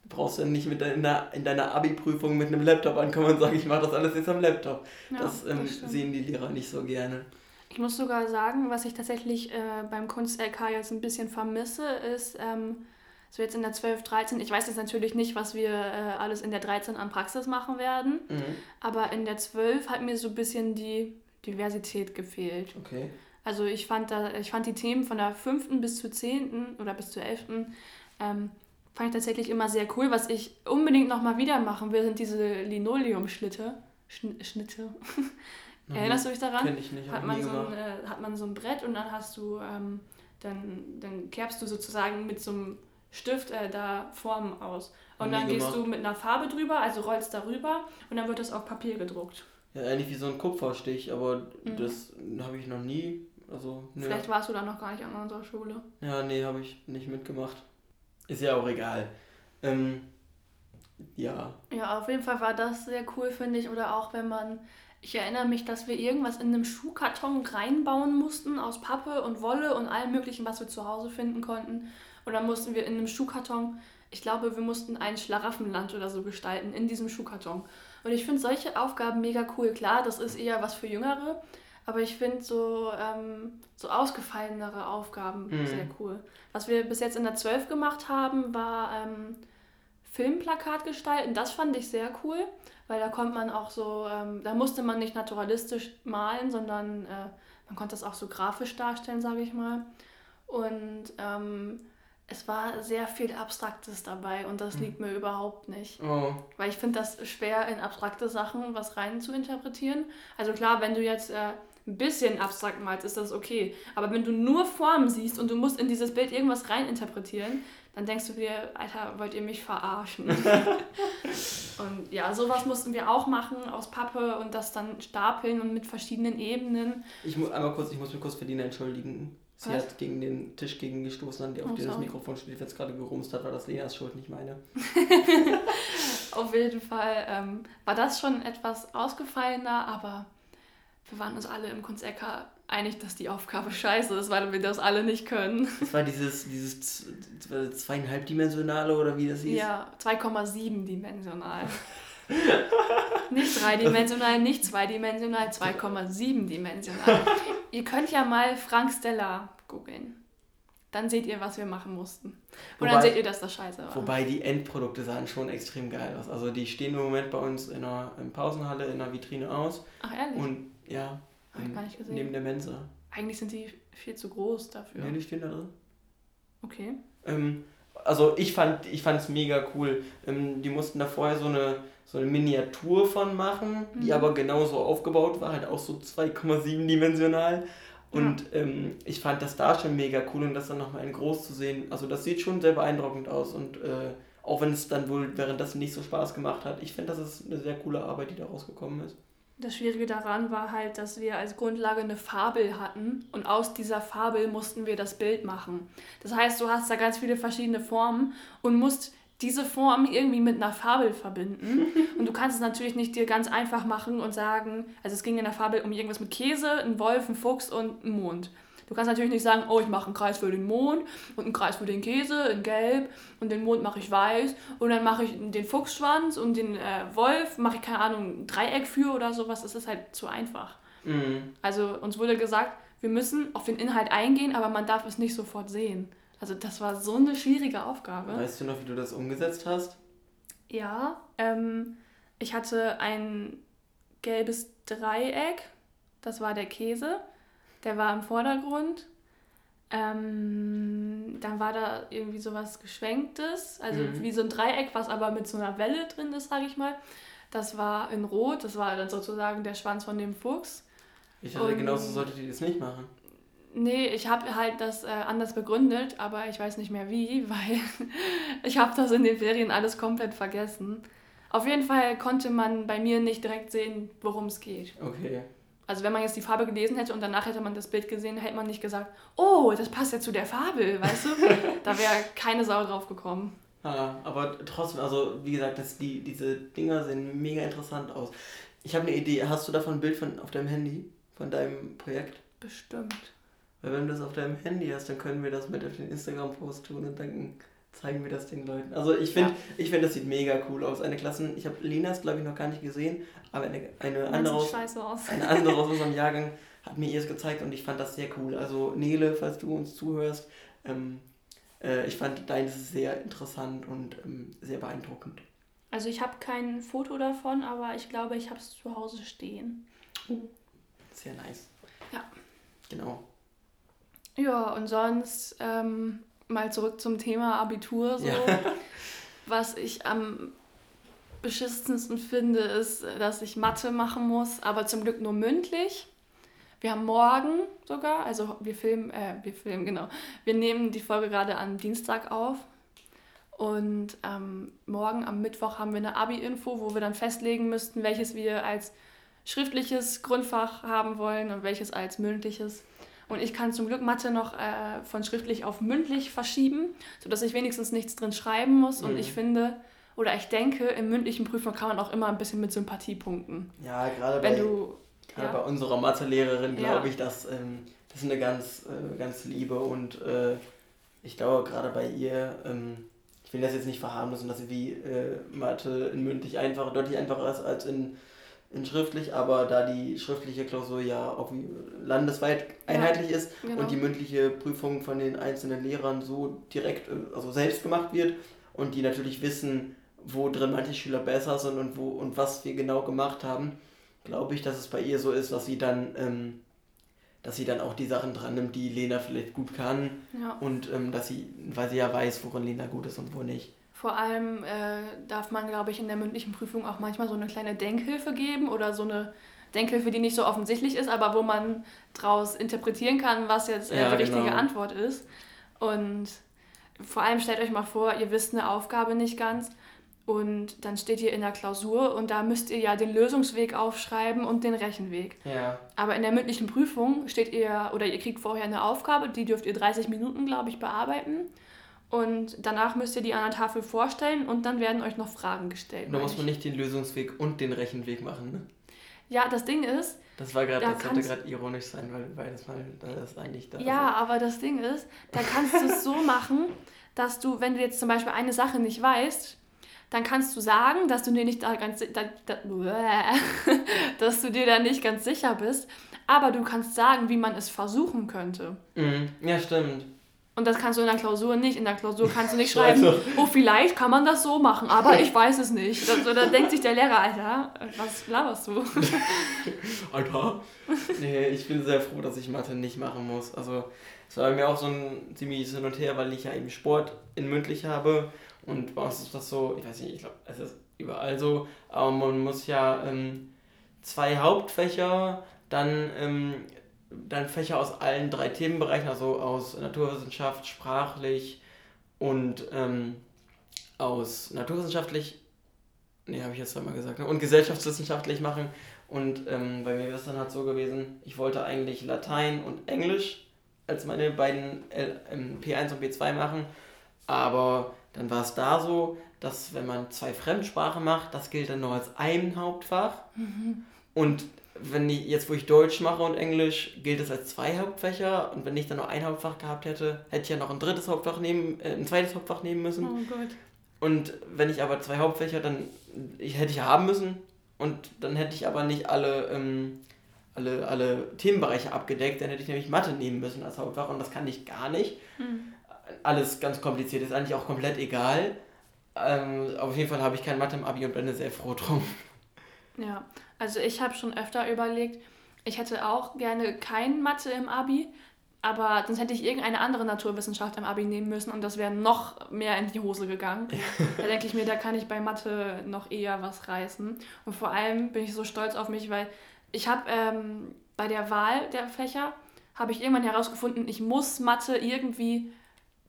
brauchst du nicht mit deiner, in deiner Abi-Prüfung mit einem Laptop ankommen und sagen, ich mache das alles jetzt am Laptop. Ja, das, ähm, das sehen die Lehrer nicht so gerne. Ich muss sogar sagen, was ich tatsächlich äh, beim Kunst-LK jetzt ein bisschen vermisse, ist ähm, so jetzt in der 12, 13, ich weiß jetzt natürlich nicht, was wir äh, alles in der 13 an Praxis machen werden, mhm. aber in der 12 hat mir so ein bisschen die Diversität gefehlt. Okay. Also ich fand, da, ich fand die Themen von der 5. bis zur 10. oder bis zur 11. Ähm, fand ich tatsächlich immer sehr cool. Was ich unbedingt nochmal wieder machen will, sind diese Linoleumschnitte. Schnitte. [laughs] Mhm. Erinnerst du dich daran? Kenn ich nicht. Hat man, so ein, äh, hat man so ein Brett und dann hast du, ähm, dann, dann kerbst du sozusagen mit so einem Stift äh, da Formen aus. Und dann gehst du mit einer Farbe drüber, also rollst darüber und dann wird das auf Papier gedruckt. Ja, ähnlich wie so ein Kupferstich, aber mhm. das habe ich noch nie. Also, ne. Vielleicht warst du da noch gar nicht an unserer Schule. Ja, nee, habe ich nicht mitgemacht. Ist ja auch egal. Ähm, ja. Ja, auf jeden Fall war das sehr cool, finde ich. Oder auch wenn man ich erinnere mich, dass wir irgendwas in einem Schuhkarton reinbauen mussten aus Pappe und Wolle und allem Möglichen, was wir zu Hause finden konnten. Und dann mussten wir in einem Schuhkarton, ich glaube, wir mussten ein Schlaraffenland oder so gestalten in diesem Schuhkarton. Und ich finde solche Aufgaben mega cool. Klar, das ist eher was für Jüngere, aber ich finde so, ähm, so ausgefallenere Aufgaben mhm. sehr cool. Was wir bis jetzt in der 12 gemacht haben, war ähm, Filmplakat gestalten. Das fand ich sehr cool weil da konnte man auch so, ähm, da musste man nicht naturalistisch malen, sondern äh, man konnte das auch so grafisch darstellen, sage ich mal. Und ähm, es war sehr viel Abstraktes dabei und das liegt mir überhaupt nicht. Oh. Weil ich finde das schwer, in abstrakte Sachen was rein zu interpretieren. Also klar, wenn du jetzt äh, ein bisschen abstrakt malst, ist das okay. Aber wenn du nur Formen siehst und du musst in dieses Bild irgendwas rein interpretieren, dann denkst du dir, Alter, wollt ihr mich verarschen? [laughs] und ja, sowas mussten wir auch machen aus Pappe und das dann stapeln und mit verschiedenen Ebenen. Ich muss einmal kurz, ich muss mich kurz für Dina entschuldigen. Sie Was? hat gegen den Tisch gegen gestoßen, der auf oh, dem das Mikrofon steht, jetzt gerade gerumst hat, war das Lenas Schuld, nicht meine. [laughs] auf jeden Fall ähm, war das schon etwas ausgefallener, aber wir waren uns alle im Kunst-LK einig, dass die Aufgabe [laughs] scheiße ist, weil wir das alle nicht können. Das war dieses, dieses zweieinhalbdimensionale oder wie das hieß? Ja, 2,7 dimensional. [laughs] [laughs] nicht dreidimensional, nicht zweidimensional, 2,7 dimensional. ihr könnt ja mal Frank Stella googeln. Dann seht ihr, was wir machen mussten. Und wobei, dann seht ihr, dass das scheiße war. Wobei die Endprodukte sahen schon extrem geil aus. Also die stehen im Moment bei uns in der in Pausenhalle in der Vitrine aus. Ach ehrlich? Und ja, hab ich gar nicht gesehen. Neben der Mensa. Eigentlich sind die viel zu groß dafür. Nee, die stehen da drin. Okay. Ähm, also ich fand ich es mega cool. Ähm, die mussten da vorher so eine, so eine Miniatur von machen, mhm. die aber genauso aufgebaut war, halt auch so 2,7 dimensional. Und ja. ähm, ich fand das da schon mega cool und das dann nochmal in groß zu sehen. Also das sieht schon sehr beeindruckend aus und äh, auch wenn es dann wohl währenddessen nicht so Spaß gemacht hat, ich finde, das ist eine sehr coole Arbeit, die da rausgekommen ist. Das Schwierige daran war halt, dass wir als Grundlage eine Fabel hatten und aus dieser Fabel mussten wir das Bild machen. Das heißt, du hast da ganz viele verschiedene Formen und musst diese Form irgendwie mit einer Fabel verbinden. [laughs] Und du kannst es natürlich nicht dir ganz einfach machen und sagen, also es ging in der Fabel um irgendwas mit Käse, einen Wolf, einen Fuchs und einen Mond. Du kannst natürlich nicht sagen, oh, ich mache einen Kreis für den Mond und einen Kreis für den Käse in Gelb und den Mond mache ich weiß und dann mache ich den Fuchsschwanz und den äh, Wolf mache ich, keine Ahnung, ein Dreieck für oder sowas. Das ist halt zu einfach. Mhm. Also uns wurde gesagt, wir müssen auf den Inhalt eingehen, aber man darf es nicht sofort sehen. Also das war so eine schwierige Aufgabe. Weißt du noch, wie du das umgesetzt hast? Ja, ähm, ich hatte ein gelbes Dreieck, das war der Käse, der war im Vordergrund. Ähm, dann war da irgendwie sowas Geschwenktes, also mhm. wie so ein Dreieck, was aber mit so einer Welle drin ist, sage ich mal. Das war in Rot, das war dann sozusagen der Schwanz von dem Fuchs. Ich dachte, genauso solltet ihr das nicht machen. Nee, ich habe halt das äh, anders begründet, aber ich weiß nicht mehr wie, [laughs] weil ich habe das in den Ferien alles komplett vergessen. Auf jeden Fall konnte man bei mir nicht direkt sehen, worum es geht. Okay. Also wenn man jetzt die Farbe gelesen hätte und danach hätte man das Bild gesehen, hätte man nicht gesagt, oh, das passt ja zu der Farbe, weißt du? [laughs] da wäre keine Sau drauf gekommen. Ja, aber trotzdem, also wie gesagt, das, die, diese Dinger sehen mega interessant aus. Ich habe eine Idee, hast du davon ein Bild von, auf deinem Handy, von deinem Projekt? Bestimmt. Weil wenn du das auf deinem Handy hast, dann können wir das mit auf den Instagram-Post tun und dann zeigen wir das den Leuten. Also ich finde, ja. ich finde, das sieht mega cool aus. Eine Klassen, ich habe Linas, glaube ich, noch gar nicht gesehen, aber eine, eine andere, aus, eine andere aus unserem Jahrgang hat mir es gezeigt und ich fand das sehr cool. Also Nele, falls du uns zuhörst, ähm, äh, ich fand deines sehr interessant und ähm, sehr beeindruckend. Also ich habe kein Foto davon, aber ich glaube, ich habe es zu Hause stehen. Sehr nice. Ja. Genau. Ja, und sonst ähm, mal zurück zum Thema Abitur. So. Ja. [laughs] Was ich am beschissensten finde, ist, dass ich Mathe machen muss, aber zum Glück nur mündlich. Wir haben morgen sogar, also wir filmen, äh, wir filmen, genau. Wir nehmen die Folge gerade am Dienstag auf. Und ähm, morgen am Mittwoch haben wir eine Abi-Info, wo wir dann festlegen müssten, welches wir als schriftliches Grundfach haben wollen und welches als mündliches. Und ich kann zum Glück Mathe noch äh, von schriftlich auf mündlich verschieben, sodass ich wenigstens nichts drin schreiben muss. Und mhm. ich finde, oder ich denke, im mündlichen Prüfung kann man auch immer ein bisschen mit Sympathie punkten. Ja, gerade bei, du, gerade ja. bei unserer Mathelehrerin glaube ja. ich, dass ähm, das ist eine ganz, äh, ganz liebe und äh, ich glaube gerade bei ihr, ähm, ich will das jetzt nicht verharmlosen, dass sie wie äh, Mathe in mündlich einfach, deutlich einfacher ist als in in schriftlich, aber da die schriftliche Klausur ja auch landesweit einheitlich ja, ist genau. und die mündliche Prüfung von den einzelnen Lehrern so direkt, äh, also selbst gemacht wird und die natürlich wissen, wo drin manche Schüler besser sind und wo und was wir genau gemacht haben, glaube ich, dass es bei ihr so ist, dass sie dann, ähm, dass sie dann auch die Sachen dran nimmt, die Lena vielleicht gut kann ja. und ähm, dass sie, weil sie ja weiß, worin Lena gut ist und wo nicht. Vor allem äh, darf man, glaube ich, in der mündlichen Prüfung auch manchmal so eine kleine Denkhilfe geben oder so eine Denkhilfe, die nicht so offensichtlich ist, aber wo man daraus interpretieren kann, was jetzt äh, ja, die richtige genau. Antwort ist. Und vor allem stellt euch mal vor, ihr wisst eine Aufgabe nicht ganz und dann steht ihr in der Klausur und da müsst ihr ja den Lösungsweg aufschreiben und den Rechenweg. Ja. Aber in der mündlichen Prüfung steht ihr oder ihr kriegt vorher eine Aufgabe, die dürft ihr 30 Minuten, glaube ich, bearbeiten. Und danach müsst ihr die an der Tafel vorstellen und dann werden euch noch Fragen gestellt. Da muss man nicht den Lösungsweg und den Rechenweg machen, ne? Ja, das Ding ist. Das war gerade, da das sollte gerade ironisch sein, weil, weil das, mal, das eigentlich da Ja, ist. aber das Ding ist, da kannst du es so machen, dass du, wenn du jetzt zum Beispiel eine Sache nicht weißt, dann kannst du sagen, dass du dir nicht da ganz da, da, [laughs] dass du dir da nicht ganz sicher bist, aber du kannst sagen, wie man es versuchen könnte. Mhm. Ja, stimmt. Und das kannst du in der Klausur nicht. In der Klausur kannst du nicht schreiben, oh, vielleicht kann man das so machen, aber [laughs] ich weiß es nicht. Also, da denkt sich der Lehrer, Alter, was laberst du? [laughs] Alter. Nee, ich bin sehr froh, dass ich Mathe nicht machen muss. Also, es war mir auch so ein ziemliches Hin und Her, weil ich ja eben Sport in mündlich habe. Und bei uns ist das so, ich weiß nicht, ich glaube, es ist überall so, aber man muss ja ähm, zwei Hauptfächer, dann ähm, dann Fächer aus allen drei Themenbereichen, also aus Naturwissenschaft, sprachlich und ähm, aus naturwissenschaftlich, nee, habe ich jetzt zweimal gesagt, ne? und gesellschaftswissenschaftlich machen. Und ähm, bei mir ist es dann halt so gewesen, ich wollte eigentlich Latein und Englisch als meine beiden L ähm, P1 und P2 machen, aber dann war es da so, dass wenn man zwei Fremdsprachen macht, das gilt dann nur als ein Hauptfach. Mhm. Und wenn ich, jetzt wo ich Deutsch mache und Englisch, gilt es als zwei Hauptfächer und wenn ich dann noch ein Hauptfach gehabt hätte, hätte ich ja noch ein drittes Hauptfach nehmen, äh, ein zweites Hauptfach nehmen müssen. Oh Gott. Und wenn ich aber zwei Hauptfächer, dann ich, hätte ich haben müssen und dann hätte ich aber nicht alle, ähm, alle, alle Themenbereiche abgedeckt, dann hätte ich nämlich Mathe nehmen müssen als Hauptfach und das kann ich gar nicht. Hm. Alles ganz kompliziert, ist eigentlich auch komplett egal. Ähm, auf jeden Fall habe ich kein Mathe im Abi und bin sehr froh drum. Ja, also ich habe schon öfter überlegt, ich hätte auch gerne kein Mathe im Abi, aber sonst hätte ich irgendeine andere Naturwissenschaft im Abi nehmen müssen und das wäre noch mehr in die Hose gegangen. [laughs] da denke ich mir, da kann ich bei Mathe noch eher was reißen. Und vor allem bin ich so stolz auf mich, weil ich habe ähm, bei der Wahl der Fächer, habe ich irgendwann herausgefunden, ich muss Mathe irgendwie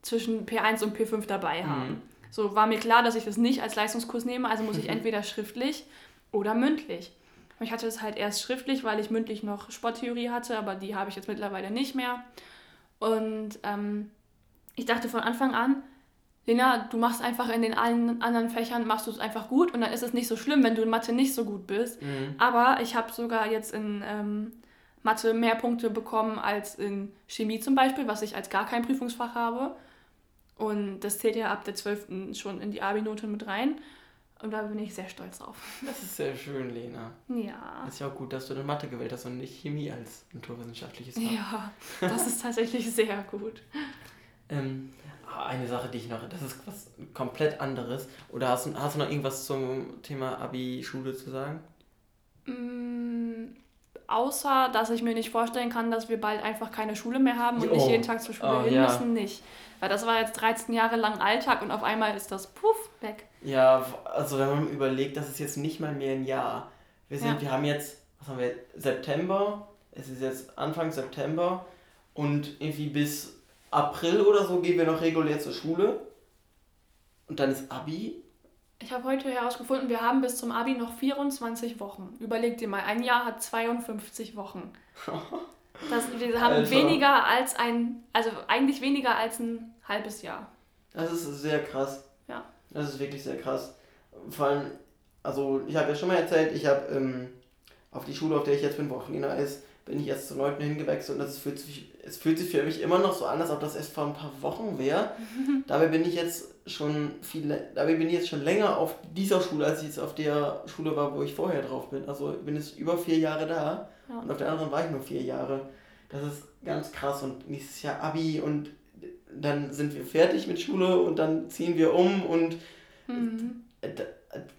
zwischen P1 und P5 dabei haben. Mhm. So war mir klar, dass ich das nicht als Leistungskurs nehme, also muss ich [laughs] entweder schriftlich oder mündlich. Ich hatte es halt erst schriftlich, weil ich mündlich noch Sporttheorie hatte, aber die habe ich jetzt mittlerweile nicht mehr. Und ähm, ich dachte von Anfang an, Lena, du machst einfach in den allen anderen Fächern, machst du es einfach gut und dann ist es nicht so schlimm, wenn du in Mathe nicht so gut bist. Mhm. Aber ich habe sogar jetzt in ähm, Mathe mehr Punkte bekommen als in Chemie zum Beispiel, was ich als gar kein Prüfungsfach habe. Und das zählt ja ab der 12. schon in die Abi-Note mit rein. Und da bin ich sehr stolz drauf. Das ist sehr schön, Lena. Ja. Ist ja auch gut, dass du eine Mathe gewählt hast und nicht Chemie als naturwissenschaftliches Fach. Ja, das ist tatsächlich sehr gut. Ähm, eine Sache, die ich noch, das ist was komplett anderes. Oder hast, hast du noch irgendwas zum Thema Abi-Schule zu sagen? Mm, außer, dass ich mir nicht vorstellen kann, dass wir bald einfach keine Schule mehr haben und oh. nicht jeden Tag zur Schule oh, hin ja. müssen, nicht. Weil das war jetzt 13 Jahre lang Alltag und auf einmal ist das puff weg. Ja, also wenn man überlegt, das ist jetzt nicht mal mehr ein Jahr. Wir sind, ja. wir haben jetzt, was haben wir, September, es ist jetzt Anfang September und irgendwie bis April oder so gehen wir noch regulär zur Schule. Und dann ist Abi. Ich habe heute herausgefunden, wir haben bis zum Abi noch 24 Wochen. Überleg dir mal, ein Jahr hat 52 Wochen. [laughs] Das, wir haben Alter. weniger als ein, also eigentlich weniger als ein halbes Jahr. Das ist sehr krass. Ja. Das ist wirklich sehr krass. Vor allem, also ich habe ja schon mal erzählt, ich habe ähm, auf die Schule, auf der ich jetzt bin, wo auch Lena ist, bin ich jetzt zu Leuten hingewechselt und das fühlt sich, es fühlt sich für mich immer noch so an, als ob das erst vor ein paar Wochen wäre. [laughs] dabei bin ich jetzt schon viel, dabei bin ich jetzt schon länger auf dieser Schule, als ich jetzt auf der Schule war, wo ich vorher drauf bin. Also ich bin jetzt über vier Jahre da ja. und auf der anderen war ich nur vier Jahre. Das ist ganz krass und nächstes Jahr Abi und dann sind wir fertig mit Schule und dann ziehen wir um und mhm. äh, äh,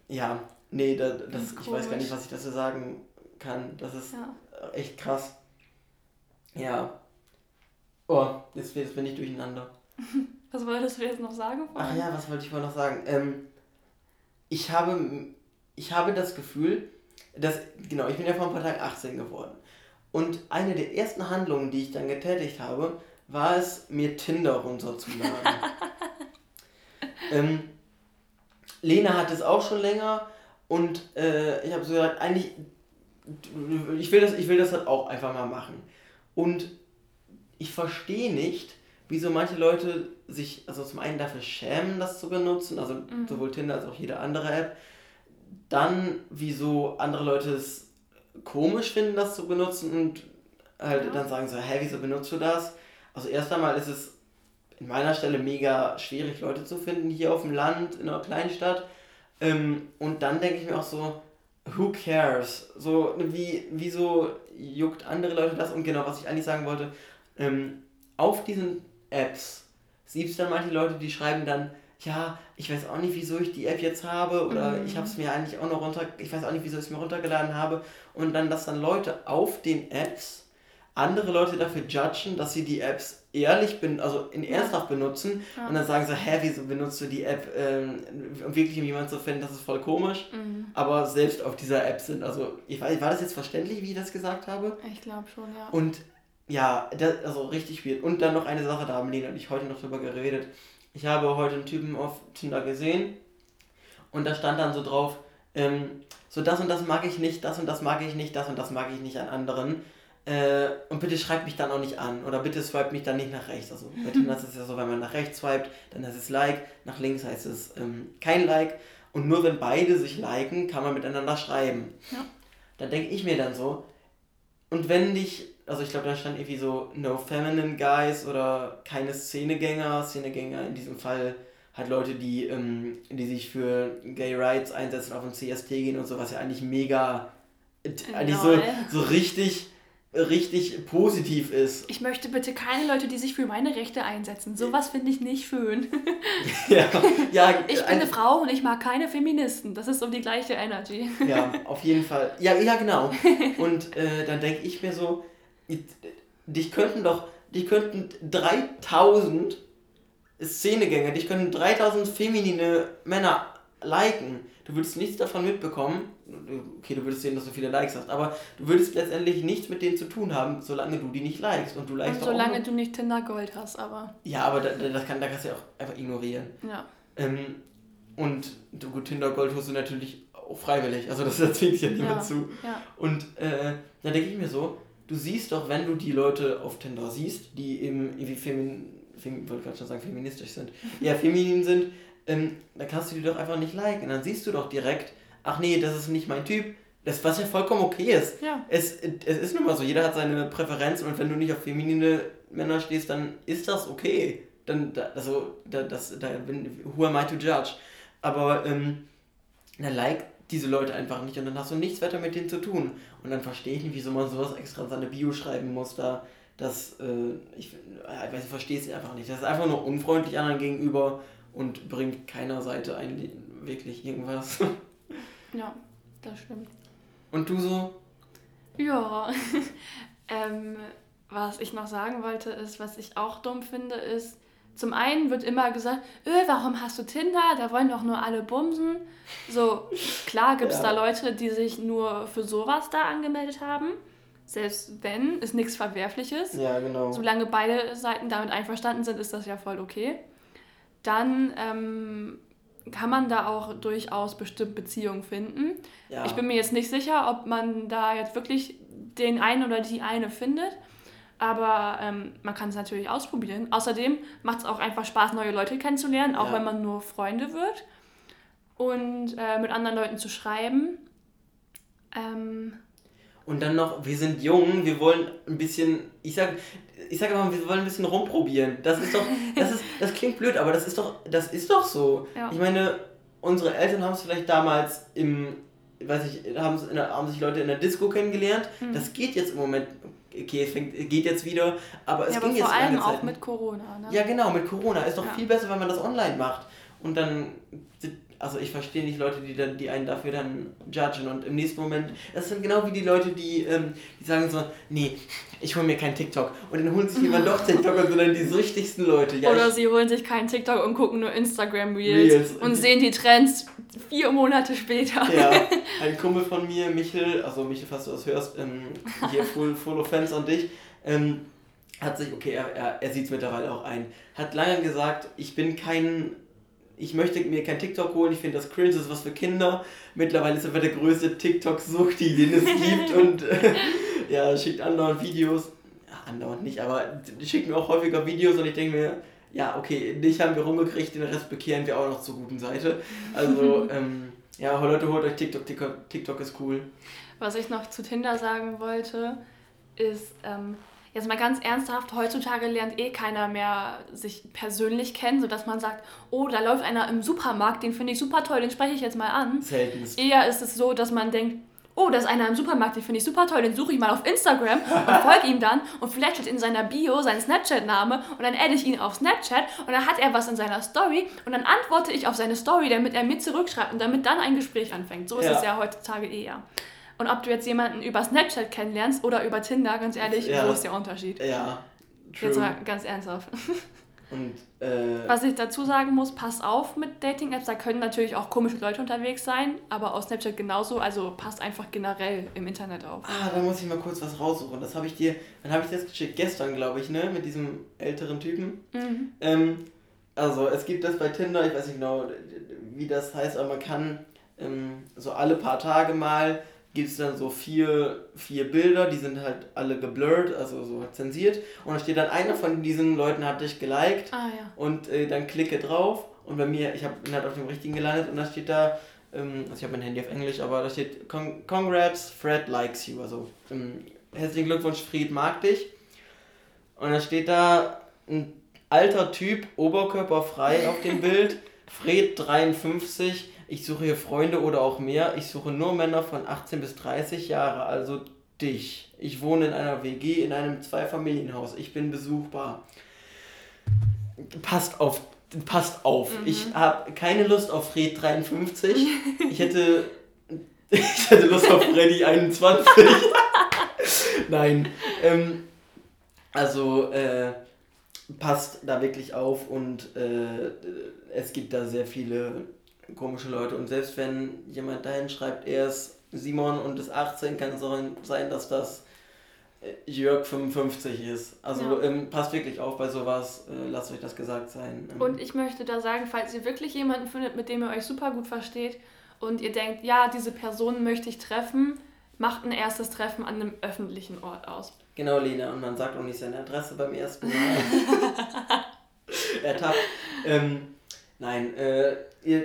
ja, nee, da, das, ich weiß gar nicht, was ich dazu sagen kann. Das ist ja. echt krass. Ja. Oh, jetzt, jetzt bin ich durcheinander. [laughs] Was wolltest du jetzt noch sagen? Ach ja, was wollte ich wohl noch sagen? Ähm, ich habe, ich habe das Gefühl, dass, genau, ich bin ja vor ein paar Tagen 18 geworden. Und eine der ersten Handlungen, die ich dann getätigt habe, war es, mir Tinder runterzuladen. [laughs] ähm, Lena hat es auch schon länger und äh, ich habe so gesagt, eigentlich, ich will, das, ich will das halt auch einfach mal machen. Und ich verstehe nicht, wieso manche Leute sich, also zum einen dafür schämen, das zu benutzen, also mhm. sowohl Tinder als auch jede andere App. Dann, wieso andere Leute es komisch finden, das zu benutzen und halt ja. dann sagen so, hä, wieso benutzt du das? Also erst einmal ist es in meiner Stelle mega schwierig, Leute zu finden hier auf dem Land, in einer Kleinstadt. Ähm, und dann denke ich mir auch so, who cares? So, wie, wieso juckt andere Leute das? Und genau, was ich eigentlich sagen wollte, ähm, auf diesen Apps siehst du dann manche Leute, die schreiben dann, ja, ich weiß auch nicht, wieso ich die App jetzt habe oder mhm. ich habe es mir eigentlich auch noch runter, ich weiß auch nicht, wieso ich es mir runtergeladen habe und dann, dass dann Leute auf den Apps andere Leute dafür judgen, dass sie die Apps ehrlich, bin, also in ernsthaft benutzen ja. und dann sagen so, hä, wieso benutzt du die App, ähm, um wirklich um jemanden zu finden, das ist voll komisch, mhm. aber selbst auf dieser App sind, also ich weiß, war das jetzt verständlich, wie ich das gesagt habe? Ich glaube schon, ja. Und ja, das, also richtig weird. Und dann noch eine Sache, da haben Lena und ich heute noch drüber geredet. Ich habe heute einen Typen auf Tinder gesehen und da stand dann so drauf, ähm, so das und das mag ich nicht, das und das mag ich nicht, das und das mag ich nicht an anderen. Äh, und bitte schreibt mich dann auch nicht an. Oder bitte swipe mich dann nicht nach rechts. Also bei [laughs] Tinder ist es ja so, wenn man nach rechts swiped, dann heißt es Like, nach links heißt es ähm, kein Like. Und nur wenn beide sich liken, kann man miteinander schreiben. Ja. Dann denke ich mir dann so, und wenn dich, also ich glaube, da stand irgendwie so No Feminine Guys oder keine Szenegänger, Szenegänger in diesem Fall halt Leute, die, ähm, die sich für Gay Rights einsetzen, auf den CST gehen und so, was ja eigentlich mega, äh, eigentlich so, so richtig richtig positiv ist. Ich möchte bitte keine Leute, die sich für meine Rechte einsetzen. Sowas finde ich nicht schön. [laughs] ja, ja, [laughs] ich bin eine Frau und ich mag keine Feministen. Das ist so die gleiche Energy. ja, auf jeden Fall. Ja, ja genau. [laughs] Und äh, dann denke ich mir so, dich könnten doch, die könnten 3000 Szenegänger, dich könnten 3000 feminine Männer liken du würdest nichts davon mitbekommen. Okay, du würdest sehen, dass du viele Likes hast, aber du würdest letztendlich nichts mit denen zu tun haben, solange du die nicht likest. Und du likest und solange du nicht Tinder Gold hast, aber. Ja, aber da, das kann, da kannst du ja auch einfach ignorieren. Ja. Ähm, und du, gut, Tinder Gold hast du natürlich auch freiwillig. Also das zwingt ja niemand ja. zu. Ja. Und äh, da denke ich mir so, du siehst doch, wenn du die Leute auf Tinder siehst, die eben irgendwie femin, fem, wollte gerade schon sagen, feministisch sind, [laughs] ja, feminin sind, ähm, dann kannst du die doch einfach nicht liken. Dann siehst du doch direkt, ach nee, das ist nicht mein Typ. Das, was ja vollkommen okay ist. Ja. Es, es ist nun mal so, jeder hat seine Präferenzen und wenn du nicht auf feminine Männer stehst, dann ist das okay. Dann, da, also, da, das, da who am I to judge? Aber, ähm, dann like diese Leute einfach nicht und dann hast du nichts weiter mit denen zu tun. Und dann verstehe ich nicht, wieso man sowas extra in seine Bio schreiben muss, da, das, äh, ich, ich weiß, ich verstehe es einfach nicht. Das ist einfach nur unfreundlich anderen gegenüber und bringt keiner Seite eigentlich wirklich irgendwas. [laughs] Ja, das stimmt. Und du so? Ja, [laughs] ähm, was ich noch sagen wollte, ist, was ich auch dumm finde, ist, zum einen wird immer gesagt, öh, warum hast du Tinder? Da wollen doch nur alle bumsen. So, klar gibt es ja. da Leute, die sich nur für sowas da angemeldet haben. Selbst wenn, ist nichts Verwerfliches. Ja, genau. Solange beide Seiten damit einverstanden sind, ist das ja voll okay dann ähm, kann man da auch durchaus bestimmt Beziehungen finden. Ja. Ich bin mir jetzt nicht sicher, ob man da jetzt wirklich den einen oder die eine findet. Aber ähm, man kann es natürlich ausprobieren. Außerdem macht es auch einfach Spaß, neue Leute kennenzulernen, auch ja. wenn man nur Freunde wird. Und äh, mit anderen Leuten zu schreiben. Ähm, und dann noch, wir sind jung, wir wollen ein bisschen, ich sag, ich sag immer, wir wollen ein bisschen rumprobieren. Das ist doch, [laughs] das ist, das klingt blöd, aber das ist doch, das ist doch so. Ja. Ich meine, unsere Eltern haben es vielleicht damals im, weiß ich, haben, haben sich Leute in der Disco kennengelernt. Mhm. Das geht jetzt im Moment, okay, es fängt, geht jetzt wieder, aber es ja, ging aber jetzt vor allem auch mit Corona. Ne? Ja, genau, mit Corona. Ist doch ja. viel besser, wenn man das online macht. Und dann also ich verstehe nicht Leute, die, dann, die einen dafür dann judgen und im nächsten Moment, das sind genau wie die Leute, die, ähm, die sagen so, nee, ich hole mir keinen TikTok und dann holen sich jemand doch [laughs] TikTok und sind dann die süchtigsten Leute. Ja, Oder sie holen sich keinen TikTok und gucken nur Instagram Reels, Reels. und sehen die Trends vier Monate später. Ja, [laughs] ein Kumpel von mir, Michel, also Michel, falls du das hörst, ähm, hier [laughs] full, full offense an dich, ähm, hat sich, okay, er, er, er sieht es mittlerweile auch ein, hat lange gesagt, ich bin kein ich möchte mir kein TikTok holen, ich finde das cringe, das ist was für Kinder. Mittlerweile ist er der größte TikTok-Sucht, den es gibt [laughs] und äh, [laughs] ja, schickt andauernd Videos. Ja, andauernd nicht, aber schickt mir auch häufiger Videos und ich denke mir, ja, okay, dich haben wir rumgekriegt, den Rest bekehren wir auch noch zur guten Seite. Also, [laughs] ähm, ja, Leute, holt euch TikTok, TikTok, TikTok ist cool. Was ich noch zu Tinder sagen wollte, ist, ähm, jetzt mal ganz ernsthaft, heutzutage lernt eh keiner mehr sich persönlich kennen, sodass man sagt, oh, da läuft einer im Supermarkt, den finde ich super toll, den spreche ich jetzt mal an. Selten. Eher ist es so, dass man denkt, oh, da ist einer im Supermarkt, den finde ich super toll, den suche ich mal auf Instagram und [laughs] folge ihm dann und vielleicht steht in seiner Bio sein Snapchat-Name und dann adde ich ihn auf Snapchat und dann hat er was in seiner Story und dann antworte ich auf seine Story, damit er mir zurückschreibt und damit dann ein Gespräch anfängt. So ist ja. es ja heutzutage eher. Und ob du jetzt jemanden über Snapchat kennenlernst oder über Tinder, ganz ehrlich, ja. wo ist der Unterschied? Ja. True. Jetzt mal ganz ernsthaft. Und, äh, Was ich dazu sagen muss, pass auf mit Dating-Apps, da können natürlich auch komische Leute unterwegs sein, aber auf Snapchat genauso, also passt einfach generell im Internet auf. Ah, da muss ich mal kurz was raussuchen. Das habe ich dir, wann habe ich das geschickt? Gestern, glaube ich, ne? Mit diesem älteren Typen. Mhm. Ähm, also, es gibt das bei Tinder, ich weiß nicht genau, wie das heißt, aber man kann ähm, so alle paar Tage mal gibt es dann so vier, vier Bilder, die sind halt alle geblurrt, also so zensiert. Und da steht dann, einer von diesen Leuten hat dich geliked. Ah, ja. Und äh, dann klicke drauf. Und bei mir, ich hab, bin halt auf dem richtigen gelandet und da steht da, ähm, also ich habe mein Handy auf Englisch, aber da steht, Congrats, Fred likes you. Also ähm, herzlichen Glückwunsch, Fried mag dich. Und dann steht da ein alter Typ, oberkörperfrei auf dem Bild, [laughs] Fred 53, ich suche hier Freunde oder auch mehr, ich suche nur Männer von 18 bis 30 Jahre, also dich. Ich wohne in einer WG in einem Zweifamilienhaus, ich bin besuchbar. Passt auf, passt auf. Mhm. Ich habe keine Lust auf Fred 53. [laughs] Ich hätte, ich hätte Lust auf Freddy 21. [laughs] Nein. Ähm, also äh, passt da wirklich auf und äh, es gibt da sehr viele komische Leute. Und selbst wenn jemand dahin schreibt, er ist Simon und ist 18, kann es auch sein, dass das äh, Jörg 55 ist. Also ja. ähm, passt wirklich auf bei sowas, äh, lasst euch das gesagt sein. Ähm. Und ich möchte da sagen, falls ihr wirklich jemanden findet, mit dem ihr euch super gut versteht und ihr denkt, ja, diese Person möchte ich treffen, macht ein erstes Treffen an einem öffentlichen Ort aus. Genau, Lena, und man sagt auch nicht seine Adresse beim ersten Mal. [laughs] [laughs] Ertappt. Ähm, nein, äh, ihr,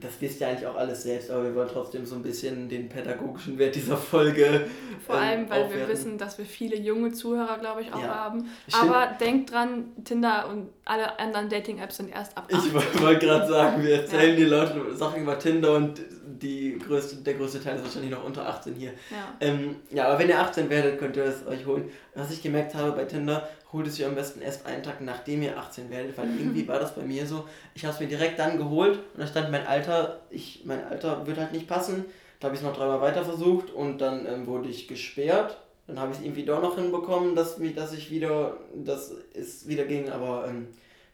das wisst ihr eigentlich auch alles selbst, aber wir wollen trotzdem so ein bisschen den pädagogischen Wert dieser Folge. Vor ähm, allem, weil aufwerten. wir wissen, dass wir viele junge Zuhörer, glaube ich, auch ja. haben. Aber denkt dran, Tinder und alle anderen Dating-Apps sind erst ab 18. Ich wollte gerade sagen, wir erzählen ja. die Leute Sachen über Tinder und die größte, der größte Teil ist wahrscheinlich noch unter 18 hier. Ja. Ähm, ja, aber wenn ihr 18 werdet, könnt ihr es euch holen. Was ich gemerkt habe bei Tinder, holt es ihr am besten erst einen Tag, nachdem ihr 18 werdet, weil irgendwie war das bei mir so. Ich habe es mir direkt dann geholt und da stand mein Alter, ich, mein Alter wird halt nicht passen. Da habe ich es noch dreimal weiter versucht und dann ähm, wurde ich gesperrt. Dann habe ich es irgendwie doch noch hinbekommen, dass, mich, dass ich wieder, dass es wieder ging, aber ähm,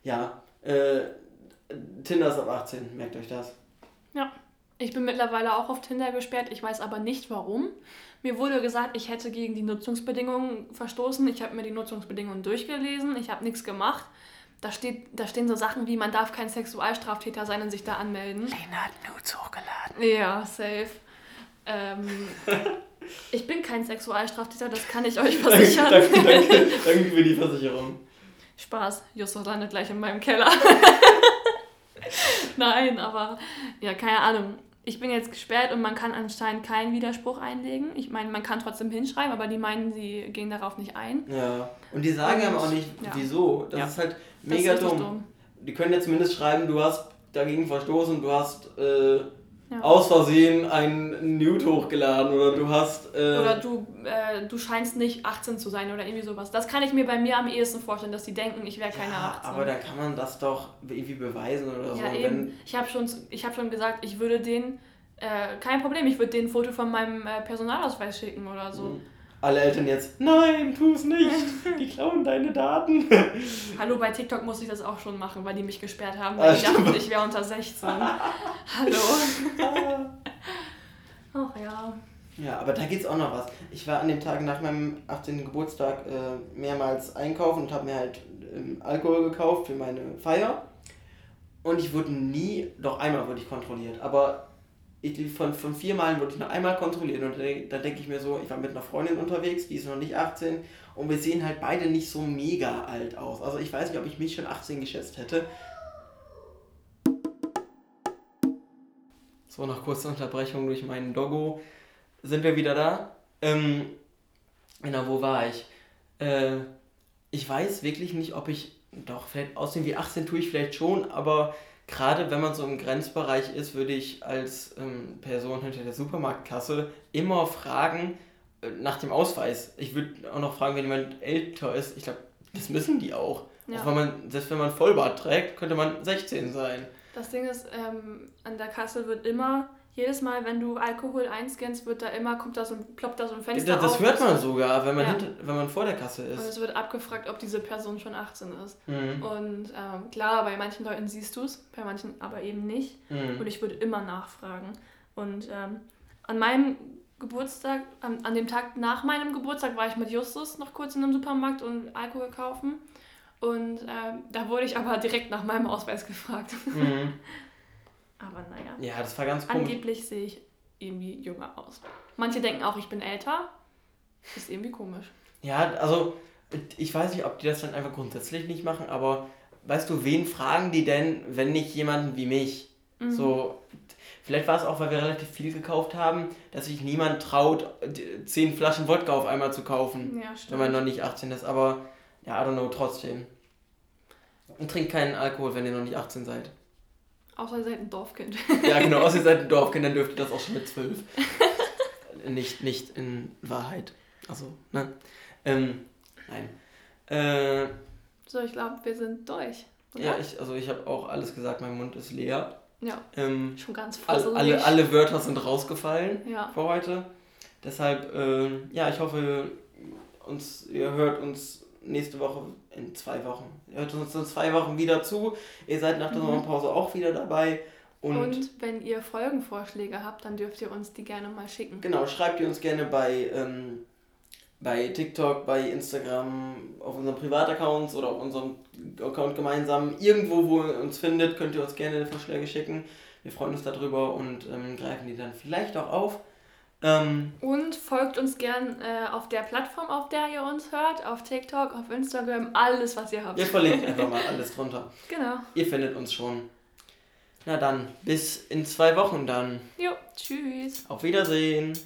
ja, äh, Tinder ist ab 18, merkt euch das. Ja. Ich bin mittlerweile auch auf Tinder gesperrt, ich weiß aber nicht warum. Mir wurde gesagt, ich hätte gegen die Nutzungsbedingungen verstoßen. Ich habe mir die Nutzungsbedingungen durchgelesen, ich habe nichts gemacht. Da, steht, da stehen so Sachen wie, man darf kein Sexualstraftäter sein und sich da anmelden. Lena hat Nudes hochgeladen. Ja, safe. Ähm, [laughs] ich bin kein Sexualstraftäter, das kann ich euch versichern. danke, danke, danke [laughs] für die Versicherung. Spaß, Justus landet gleich in meinem Keller. [laughs] Nein, aber ja, keine Ahnung ich bin jetzt gesperrt und man kann anscheinend keinen Widerspruch einlegen. Ich meine, man kann trotzdem hinschreiben, aber die meinen, sie gehen darauf nicht ein. Ja, und die sagen und, aber auch nicht, ja. wieso. Das ja. ist halt mega ist dumm. dumm. Die können ja zumindest schreiben, du hast dagegen verstoßen, du hast äh, ja. aus Versehen ein Nude hochgeladen oder du hast. Äh oder du, äh, du scheinst nicht 18 zu sein oder irgendwie sowas. Das kann ich mir bei mir am ehesten vorstellen, dass die denken, ich wäre keine ja, 18. Aber da kann man das doch irgendwie beweisen oder ja, so. Eben. ich habe schon, hab schon gesagt, ich würde den. Äh, kein Problem, ich würde denen ein Foto von meinem äh, Personalausweis schicken oder so. Mhm alle Eltern jetzt, nein, tu es nicht, [laughs] die klauen deine Daten. Hallo, bei TikTok muss ich das auch schon machen, weil die mich gesperrt haben, weil ah, die dachten, ich wäre unter 16. [laughs] Hallo. Ach ja. Ja, aber da geht's auch noch was. Ich war an dem Tag nach meinem 18. Geburtstag äh, mehrmals einkaufen und habe mir halt ähm, Alkohol gekauft für meine Feier. Und ich wurde nie, doch einmal wurde ich kontrolliert, aber ich, von, von vier Malen wurde ich noch einmal kontrolliert und da denke ich mir so, ich war mit einer Freundin unterwegs, die ist noch nicht 18 und wir sehen halt beide nicht so mega alt aus. Also ich weiß nicht, ob ich mich schon 18 geschätzt hätte. So, nach kurzer Unterbrechung durch meinen Doggo sind wir wieder da. Ähm, genau, wo war ich? Äh, ich weiß wirklich nicht, ob ich, doch, vielleicht aussehen wie 18 tue ich vielleicht schon, aber gerade wenn man so im Grenzbereich ist, würde ich als ähm, Person hinter der Supermarktkasse immer fragen äh, nach dem Ausweis. Ich würde auch noch fragen, wenn jemand älter ist. Ich glaube, das müssen die auch. Ja. auch wenn man, selbst wenn man Vollbart trägt, könnte man 16 sein. Das Ding ist, ähm, an der Kasse wird immer jedes Mal, wenn du Alkohol einscannst, wird da immer, kommt da so, ploppt da so ein Fenster das, das auf. Das hört man sogar, wenn man, ja. hinter, wenn man vor der Kasse ist. Und es wird abgefragt, ob diese Person schon 18 ist. Mhm. Und ähm, klar, bei manchen Leuten siehst du es, bei manchen aber eben nicht. Mhm. Und ich würde immer nachfragen. Und ähm, an meinem Geburtstag, an, an dem Tag nach meinem Geburtstag war ich mit Justus noch kurz in einem Supermarkt und Alkohol kaufen. Und ähm, da wurde ich aber direkt nach meinem Ausweis gefragt. Mhm. [laughs] Aber naja. Ja, das war ganz komisch. Angeblich sehe ich irgendwie jünger aus. Manche denken auch, ich bin älter. Ist irgendwie komisch. Ja, also ich weiß nicht, ob die das dann einfach grundsätzlich nicht machen, aber weißt du, wen fragen die denn, wenn nicht jemanden wie mich? Mhm. So, vielleicht war es auch, weil wir relativ viel gekauft haben, dass sich niemand traut, zehn Flaschen Wodka auf einmal zu kaufen. Ja, stimmt. Wenn man noch nicht 18 ist. Aber, ja, I don't know, trotzdem. Und trinkt keinen Alkohol, wenn ihr noch nicht 18 seid. Außer ihr seid ein Dorfkind. ja, genau, außer ihr seid ein [laughs] Dorfkind, dann dürft ihr das auch schon mit 12. [laughs] nicht, nicht in Wahrheit. Also, ne? Ähm, nein. Äh, so, ich glaube, wir sind durch. Oder? Ja, ich, also ich habe auch alles gesagt, mein Mund ist leer. Ja. Ähm, schon ganz all, alle, alle Wörter sind rausgefallen ja. für heute. Deshalb, äh, ja, ich hoffe, uns, ihr hört uns nächste Woche, in zwei Wochen. Ihr hört uns in zwei Wochen wieder zu. Ihr seid nach der mhm. Sommerpause auch wieder dabei. Und, und, wenn ihr Folgenvorschläge habt, dann dürft ihr uns die gerne mal schicken. Genau, schreibt ihr uns gerne bei, ähm, bei TikTok, bei Instagram, auf unseren Privataccounts oder auf unserem Account gemeinsam. Irgendwo, wo ihr uns findet, könnt ihr uns gerne Vorschläge schicken. Wir freuen uns darüber und ähm, greifen die dann vielleicht auch auf. Ähm, und folgt uns gern äh, auf der Plattform, auf der ihr uns hört, auf TikTok, auf Instagram, alles, was ihr habt. Wir verlinken einfach mal alles drunter. [laughs] Genau. Ihr findet uns schon. Na dann, bis in zwei Wochen dann. Jo, tschüss. Auf Wiedersehen.